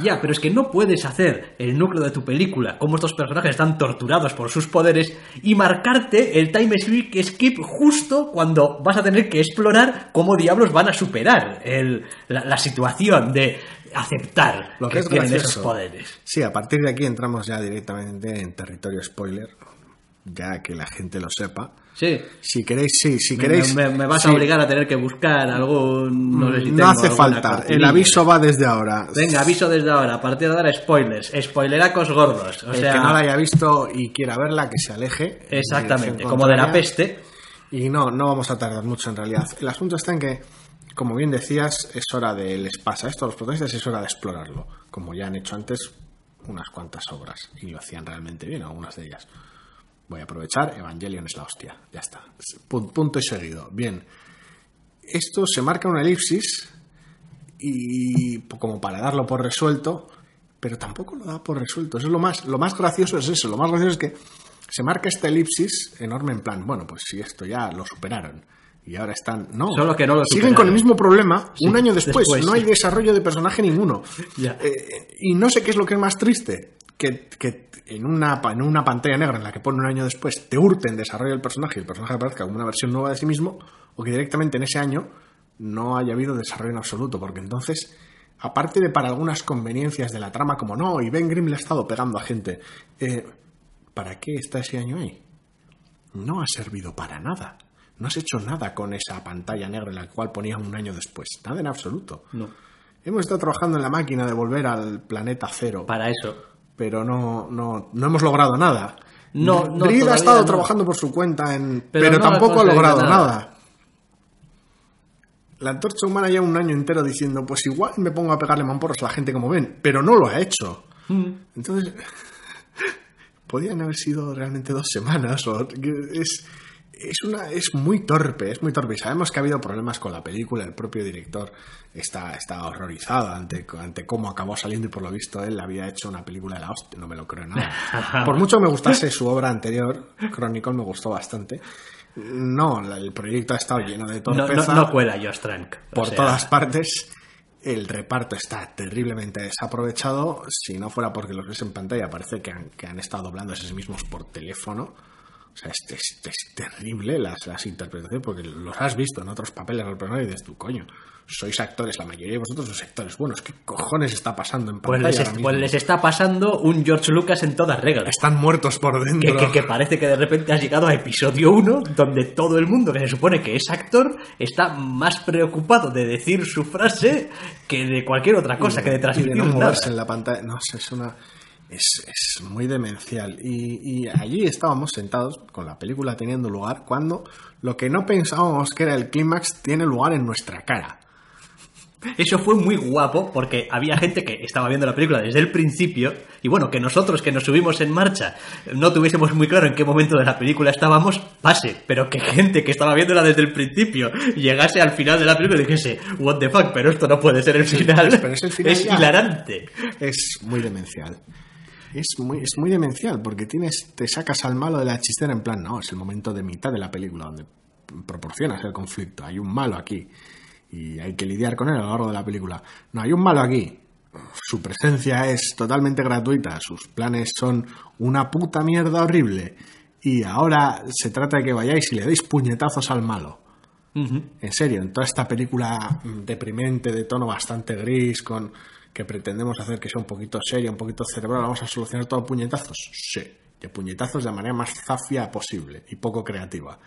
Ya, pero es que no puedes hacer el núcleo de tu película, como estos personajes están torturados por sus poderes, y marcarte el time skip skip justo cuando vas a tener que explorar cómo diablos van a superar el- la, la situación de aceptar Lo que que es tienen gracioso. esos poderes. Sí, a partir de aquí entramos ya directamente en territorio spoiler. Ya que la gente lo sepa. Sí. Si queréis, sí, si Me- queréis. me, me vas sí, a obligar a tener que buscar algún. No, sé si no hace falta. El aviso va desde ahora. Venga, aviso desde ahora. A partir de ahora, spoilers. Spoileracos gordos. O El sea, que no la haya visto y quiera verla, que se aleje. en exactamente. dirección Como de la peste. Y no, no vamos a tardar mucho en realidad. El asunto está en que, como bien decías, es hora de, les pasa esto a los protagonistas, es hora de explorarlo. Como ya han hecho antes unas cuantas obras y lo hacían realmente bien, algunas de ellas. Voy a aprovechar, Evangelion es la hostia, ya está. Pu- Punto y seguido. Bien, esto se marca una elipsis y como para darlo por resuelto, pero tampoco lo da por resuelto. Eso es lo más, lo más gracioso es eso. Lo más gracioso es que se marca esta elipsis enorme en plan, bueno, pues si esto ya lo superaron y ahora están, no, Solo que no lo siguen superaron. con el mismo problema un año después. después, no hay desarrollo de personaje ninguno. Eh, y no sé qué es lo que es más triste, que, que en, una, en una pantalla negra en la que pone un año después te hurten desarrollo del personaje y el personaje aparezca como una versión nueva de sí mismo, o que directamente en ese año no haya habido desarrollo en absoluto, porque entonces, aparte de para algunas conveniencias de la trama, como no, y Ben Grimm le ha estado pegando a gente, eh, ¿para qué está ese año ahí? No ha servido para nada. No has hecho nada con esa pantalla negra en la cual ponían un año después. Nada en absoluto. No. Hemos estado trabajando en la máquina de volver al planeta cero, Para eso. Pero no, no, no hemos logrado nada. No, no, Reed ha estado no. trabajando por su cuenta, en, Pero tampoco ha logrado nada. nada. La antorcha humana lleva un año entero diciendo, pues igual me pongo a pegarle mamporros a la gente como ven, pero no lo ha hecho. Mm. Entonces, podían haber sido realmente dos semanas. O, es, es, una, es muy torpe, es muy torpe. Y sabemos que ha habido problemas con la película. El propio director está, está horrorizado ante, ante cómo acabó saliendo y por lo visto él había hecho una película de la hostia. No me lo creo nada. Por mucho me gustase su obra anterior, Chronicle me gustó bastante. No, el proyecto ha estado lleno de No, torpeza no, no cuela Josh Trank. Por sea, todas partes. El reparto está terriblemente desaprovechado. Si no fuera porque los ves en pantalla, parece que han, que han estado doblando a sí mismos por teléfono. O sea, es, es- es terrible las, las interpretaciones, porque los has visto en otros papeles del personaje y dices tú, coño, sois actores, la mayoría de vosotros sois actores buenos. ¿Qué cojones está pasando en Pues pantalla les, ahora pues les está pasando un George Lucas en todas reglas. Están muertos por dentro. que- que parece que de repente has llegado a episodio 1 donde todo el mundo que se supone que es actor está más preocupado de decir su frase que de cualquier otra cosa, que de y transmitir de no nada. moverse en la pantalla. No sé, es una. Es, es muy demencial. Y, y allí estábamos sentados con la película teniendo lugar cuando lo que no pensábamos que era el clímax tiene lugar en nuestra cara. Eso fue muy guapo porque había gente que estaba viendo la película desde el principio y bueno, que nosotros que nos subimos en marcha no tuviésemos muy claro en qué momento de la película estábamos, pase, pero que gente que estaba viéndola desde el principio llegase al final de la película y dijese, what the fuck, pero esto no puede ser el final. pero es el final ya. hilarante. Es muy demencial. Es muy, es muy demencial porque tienes, te sacas al malo de la chistera en plan, no, es el momento de mitad de la película donde proporcionas el conflicto. Hay un malo aquí y hay que lidiar con él a lo largo de la película. No, hay un malo aquí. Su presencia es totalmente gratuita, sus planes son una puta mierda horrible. Y ahora se trata de que vayáis y le deis puñetazos al malo. En serio, en toda esta película mm, deprimente, de tono bastante gris, con que pretendemos hacer que sea un poquito seria, un poquito cerebral, vamos a solucionar todo a puñetazos. Sí, a puñetazos de manera más zafia posible y poco creativa.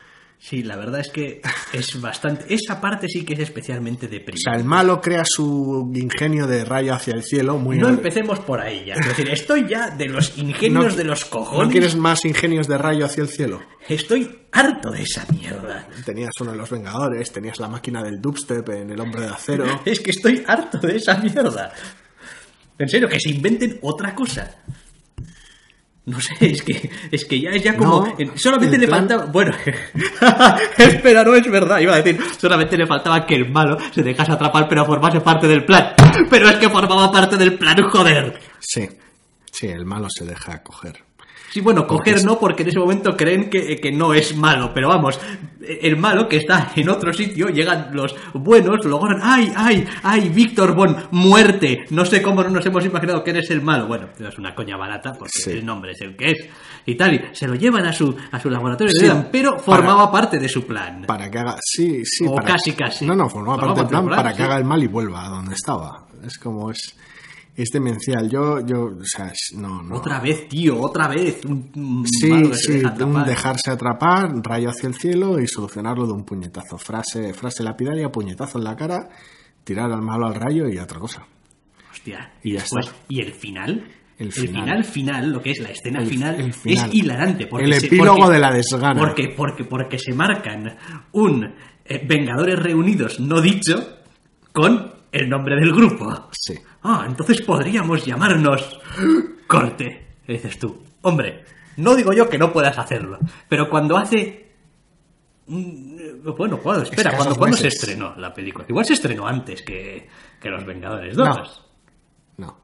Sí, la verdad es que es bastante... Esa parte sí que es especialmente O deprimente. sea, el malo crea su ingenio de rayo hacia el cielo, muy No empecemos por ahí ya. Es decir, estoy ya de los ingenios No- de los cojones. ¿No quieres más ingenios de rayo hacia el cielo? Estoy harto de esa mierda. Tenías uno de los Vengadores, tenías la máquina del dubstep en El Hombre de Acero. Es que estoy harto de esa mierda. En serio, que se inventen otra cosa. No sé, es que, es que ya es ya como. No, en- solamente le plan- faltaba. Bueno, espera, no es verdad. Iba a decir, solamente le faltaba que el malo se dejase atrapar, pero formase parte del plan. Pero es que formaba parte del plan, joder. Sí, sí, el malo se deja coger. Sí, bueno, coger no, porque en ese momento creen que, que no es malo, pero vamos, el malo que está en otro sitio, llegan los buenos, logran, ¡ay, ay, ay, Víctor Bon, muerte! No sé cómo no nos hemos imaginado que eres el malo. Bueno, es una coña barata, porque Sí. el nombre es el que es, y tal, y se lo llevan a su, a su laboratorio, Sí, dan, pero formaba parte de su plan. Para que haga. Sí, sí. O para- casi, casi. No, no, formaba Formaba parte del plan para que haga el mal y vuelva a donde estaba. Es como es. Es demencial. Yo, yo, o sea, no, no. Otra vez, tío, otra vez. Un, un Sí, malo que se sí, deja un dejarse atrapar, rayo hacia el cielo y solucionarlo de un puñetazo. Frase, frase lapidaria, puñetazo en la cara, tirar al malo al rayo y otra cosa. Hostia, Y después, está. ¿y el final? El El final. final final, lo que es la escena El- final, el final. es hilarante. Porque El se- epílogo porque- de la desgana. Porque, porque, porque se marcan un eh, Vengadores Reunidos no dicho con el nombre del grupo. Sí. Ah, entonces podríamos llamarnos Corte. Y dices tú, hombre, no digo yo que no puedas hacerlo, pero cuando hace... mm, Bueno, ¿cuándo? Espera, ¿cuándo, ¿cuándo se estrenó la película? Igual se estrenó antes que, que Los Vengadores 2. No. No.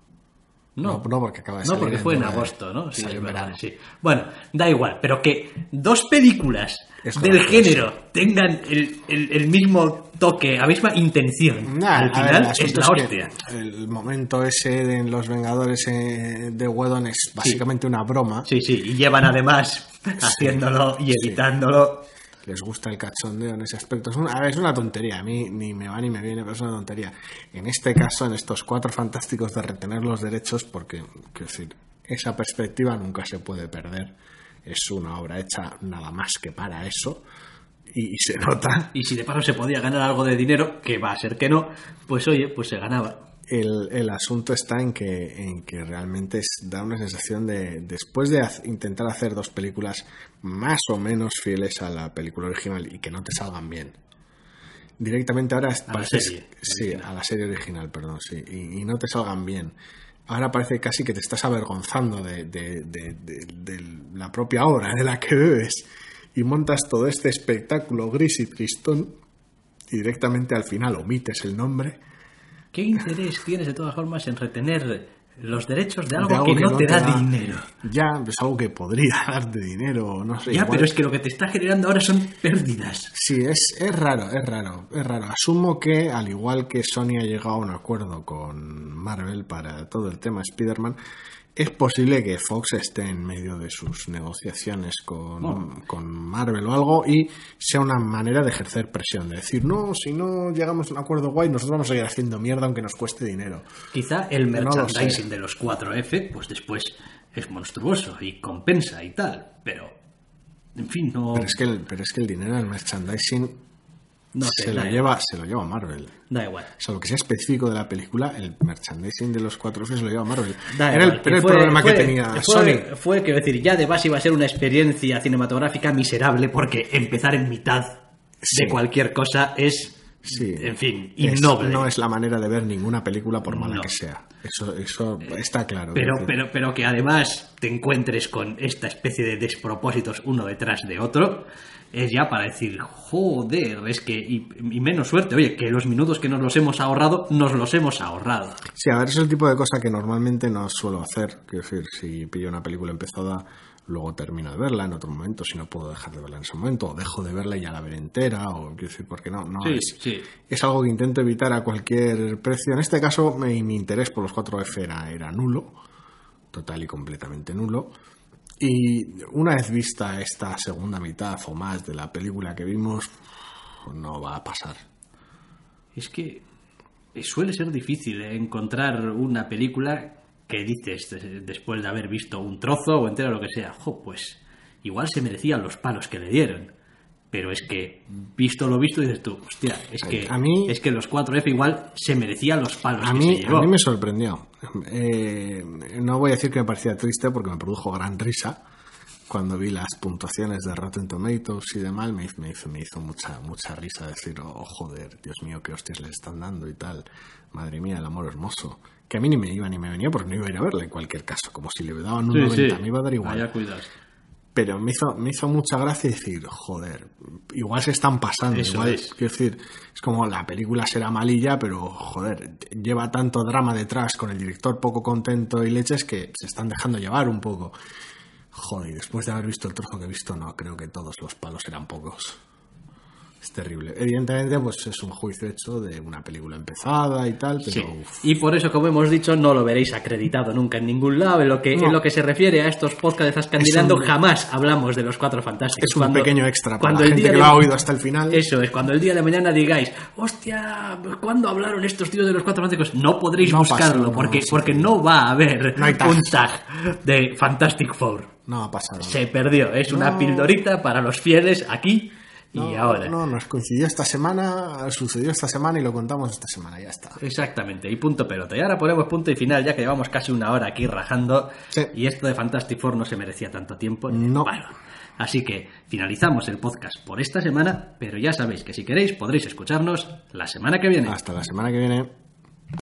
No, No, no, porque acaba de No, salir porque en fue en agosto, ¿no? Sí, Salió es en verano. sí. Bueno, da igual, pero que dos películas Es del género tengan el, el- el mismo toque, la misma intención Nah, al a ver, final el es la es que hostia. el momento ese de Los Vengadores eh, de Whedon es básicamente una broma. Sí, sí, y llevan además haciéndolo y Sí. editándolo. Les gusta el cachondeo en ese aspecto. Es una, a ver, es una tontería. A mí ni me va ni me viene, pero es una tontería. En este caso, en estos cuatro fantásticos de retener los derechos, porque, quiero decir, esa perspectiva nunca se puede perder. Es una obra hecha nada más que para eso. Y, y se nota. Y si de paso se podía ganar algo de dinero, que va a ser que no, pues oye, pues se ganaba. El, el asunto está en que, en que realmente es, da una sensación de, después de haz- intentar hacer dos películas más o menos fieles a la película original y que no te salgan bien, directamente ahora la parece- serie sí, original. a la serie original, perdón, sí, y, y no te salgan bien. Ahora parece casi que te estás avergonzando de, de- de- de- de la propia obra de la que bebes y montas todo este espectáculo gris y tristón y directamente al final omites el nombre ¿Qué interés tienes de todas formas en retener los derechos de algo, de algo que, no te, da, dinero? Ya, es algo que podría darte dinero, no sé. ya, igual- pero es que lo que te está generando ahora son pérdidas. Sí, es, es raro, es raro, es raro. Asumo que, al igual que Sony ha llegado a un acuerdo con Marvel para todo el tema Spider-Man, es posible que Fox esté en medio de sus negociaciones con, con Marvel o algo y sea una manera de ejercer presión, de decir, no, si no llegamos a un acuerdo guay, nosotros vamos a seguir haciendo mierda aunque nos cueste dinero. Quizá el No merchandising de los 4F, pues después es monstruoso y compensa y tal, pero en fin, no, Pero es que el, pero es que el dinero del merchandising no sé, se, lo lleva, se lo lleva Marvel. da igual. O sea, lo que sea específico de la película, el merchandising de los cuatro F se lo lleva Marvel. Da era igual, el, era el fue- problema fue- que tenía fue, Sony. Fue, quiero decir, ya de base iba a ser una experiencia cinematográfica miserable porque empezar en mitad Sí. de cualquier cosa es, Sí. en fin, Es- innoble. no es la manera de ver ninguna película por mala No. que sea. Eso, eso está claro. Pero, pero, pero que además te encuentres con esta especie de despropósitos uno detrás de otro, es ya para decir, joder, es que, y, y menos suerte, oye, que los minutos que nos los hemos ahorrado, nos los hemos ahorrado. Sí, a ver, es el tipo de cosa que normalmente no suelo hacer. Quiero decir, si pillo una película empezada, luego termino de verla en otro momento, si no puedo dejar de verla en ese momento, o dejo de verla y ya la veré entera, o quiero decir, porque no, no Sí, es, sí. es algo que intento evitar a cualquier precio. En este caso, mi, mi interés por los 4F era, era nulo, total y completamente nulo. Y una vez vista esta segunda mitad o más de la película que vimos, no va a pasar. Es que suele ser difícil encontrar una película que dices después de haber visto un trozo o entero lo que sea, jo, pues igual se merecían los palos que le dieron. Pero es que, visto lo visto, dices tú, hostia, es que, A mí- es que los 4F igual se merecían los palos A que mí, se llevó. a mí me sorprendió. Eh, no voy a decir que me parecía triste porque me produjo gran risa cuando vi las puntuaciones de Rotten Tomatoes y demás. Me, hizo- me hizo, me hizo mucha, mucha risa decir, oh joder, Dios mío, qué hostias le están dando y tal. Madre mía, el amor hermoso. Que a mí ni me iba ni me venía porque no iba a ir a verla en cualquier caso. Como si le daban un Sí, 90, sí. me iba a dar igual. Vaya cuidado. Pero me hizo, me hizo mucha gracia decir, joder, igual se están pasando. Eso igual, es. Quiero decir, es como la película será malilla, pero joder, lleva tanto drama detrás con el director poco contento y leches que se están dejando llevar un poco. Joder, y después de haber visto el trozo que he visto, no, creo que todos los palos eran pocos. Es terrible. Evidentemente, pues es un juicio hecho de una película empezada y tal, pero Sí. Y por eso, como hemos dicho, no lo veréis acreditado nunca en ningún lado. En lo que, No. en lo que se refiere a estos podcasts un- jamás hablamos de los cuatro fantásticos. es un Cuando- pequeño extra para cuando la gente día que de- lo ha oído hasta el final. Eso es, cuando el día de mañana digáis, hostia, ¿cuándo hablaron estos tíos de los cuatro fantásticos? No podréis No buscarlo, no, porque, sí. porque no va a haber No tag. un tag de Fantastic Four. No ha pasado. Se perdió, es una No. pildorita para los fieles aquí No, y ahora. No, nos coincidió esta semana, sucedió esta semana y lo contamos esta semana, ya está. Exactamente, y punto pelota. Y ahora ponemos punto y final, ya que llevamos casi una hora aquí rajando. Sí. Y esto de Fantastic Four no se merecía tanto tiempo. No. Bueno, así que finalizamos el podcast por esta semana, pero ya sabéis que si queréis podréis escucharnos la semana que viene. Hasta la semana que viene.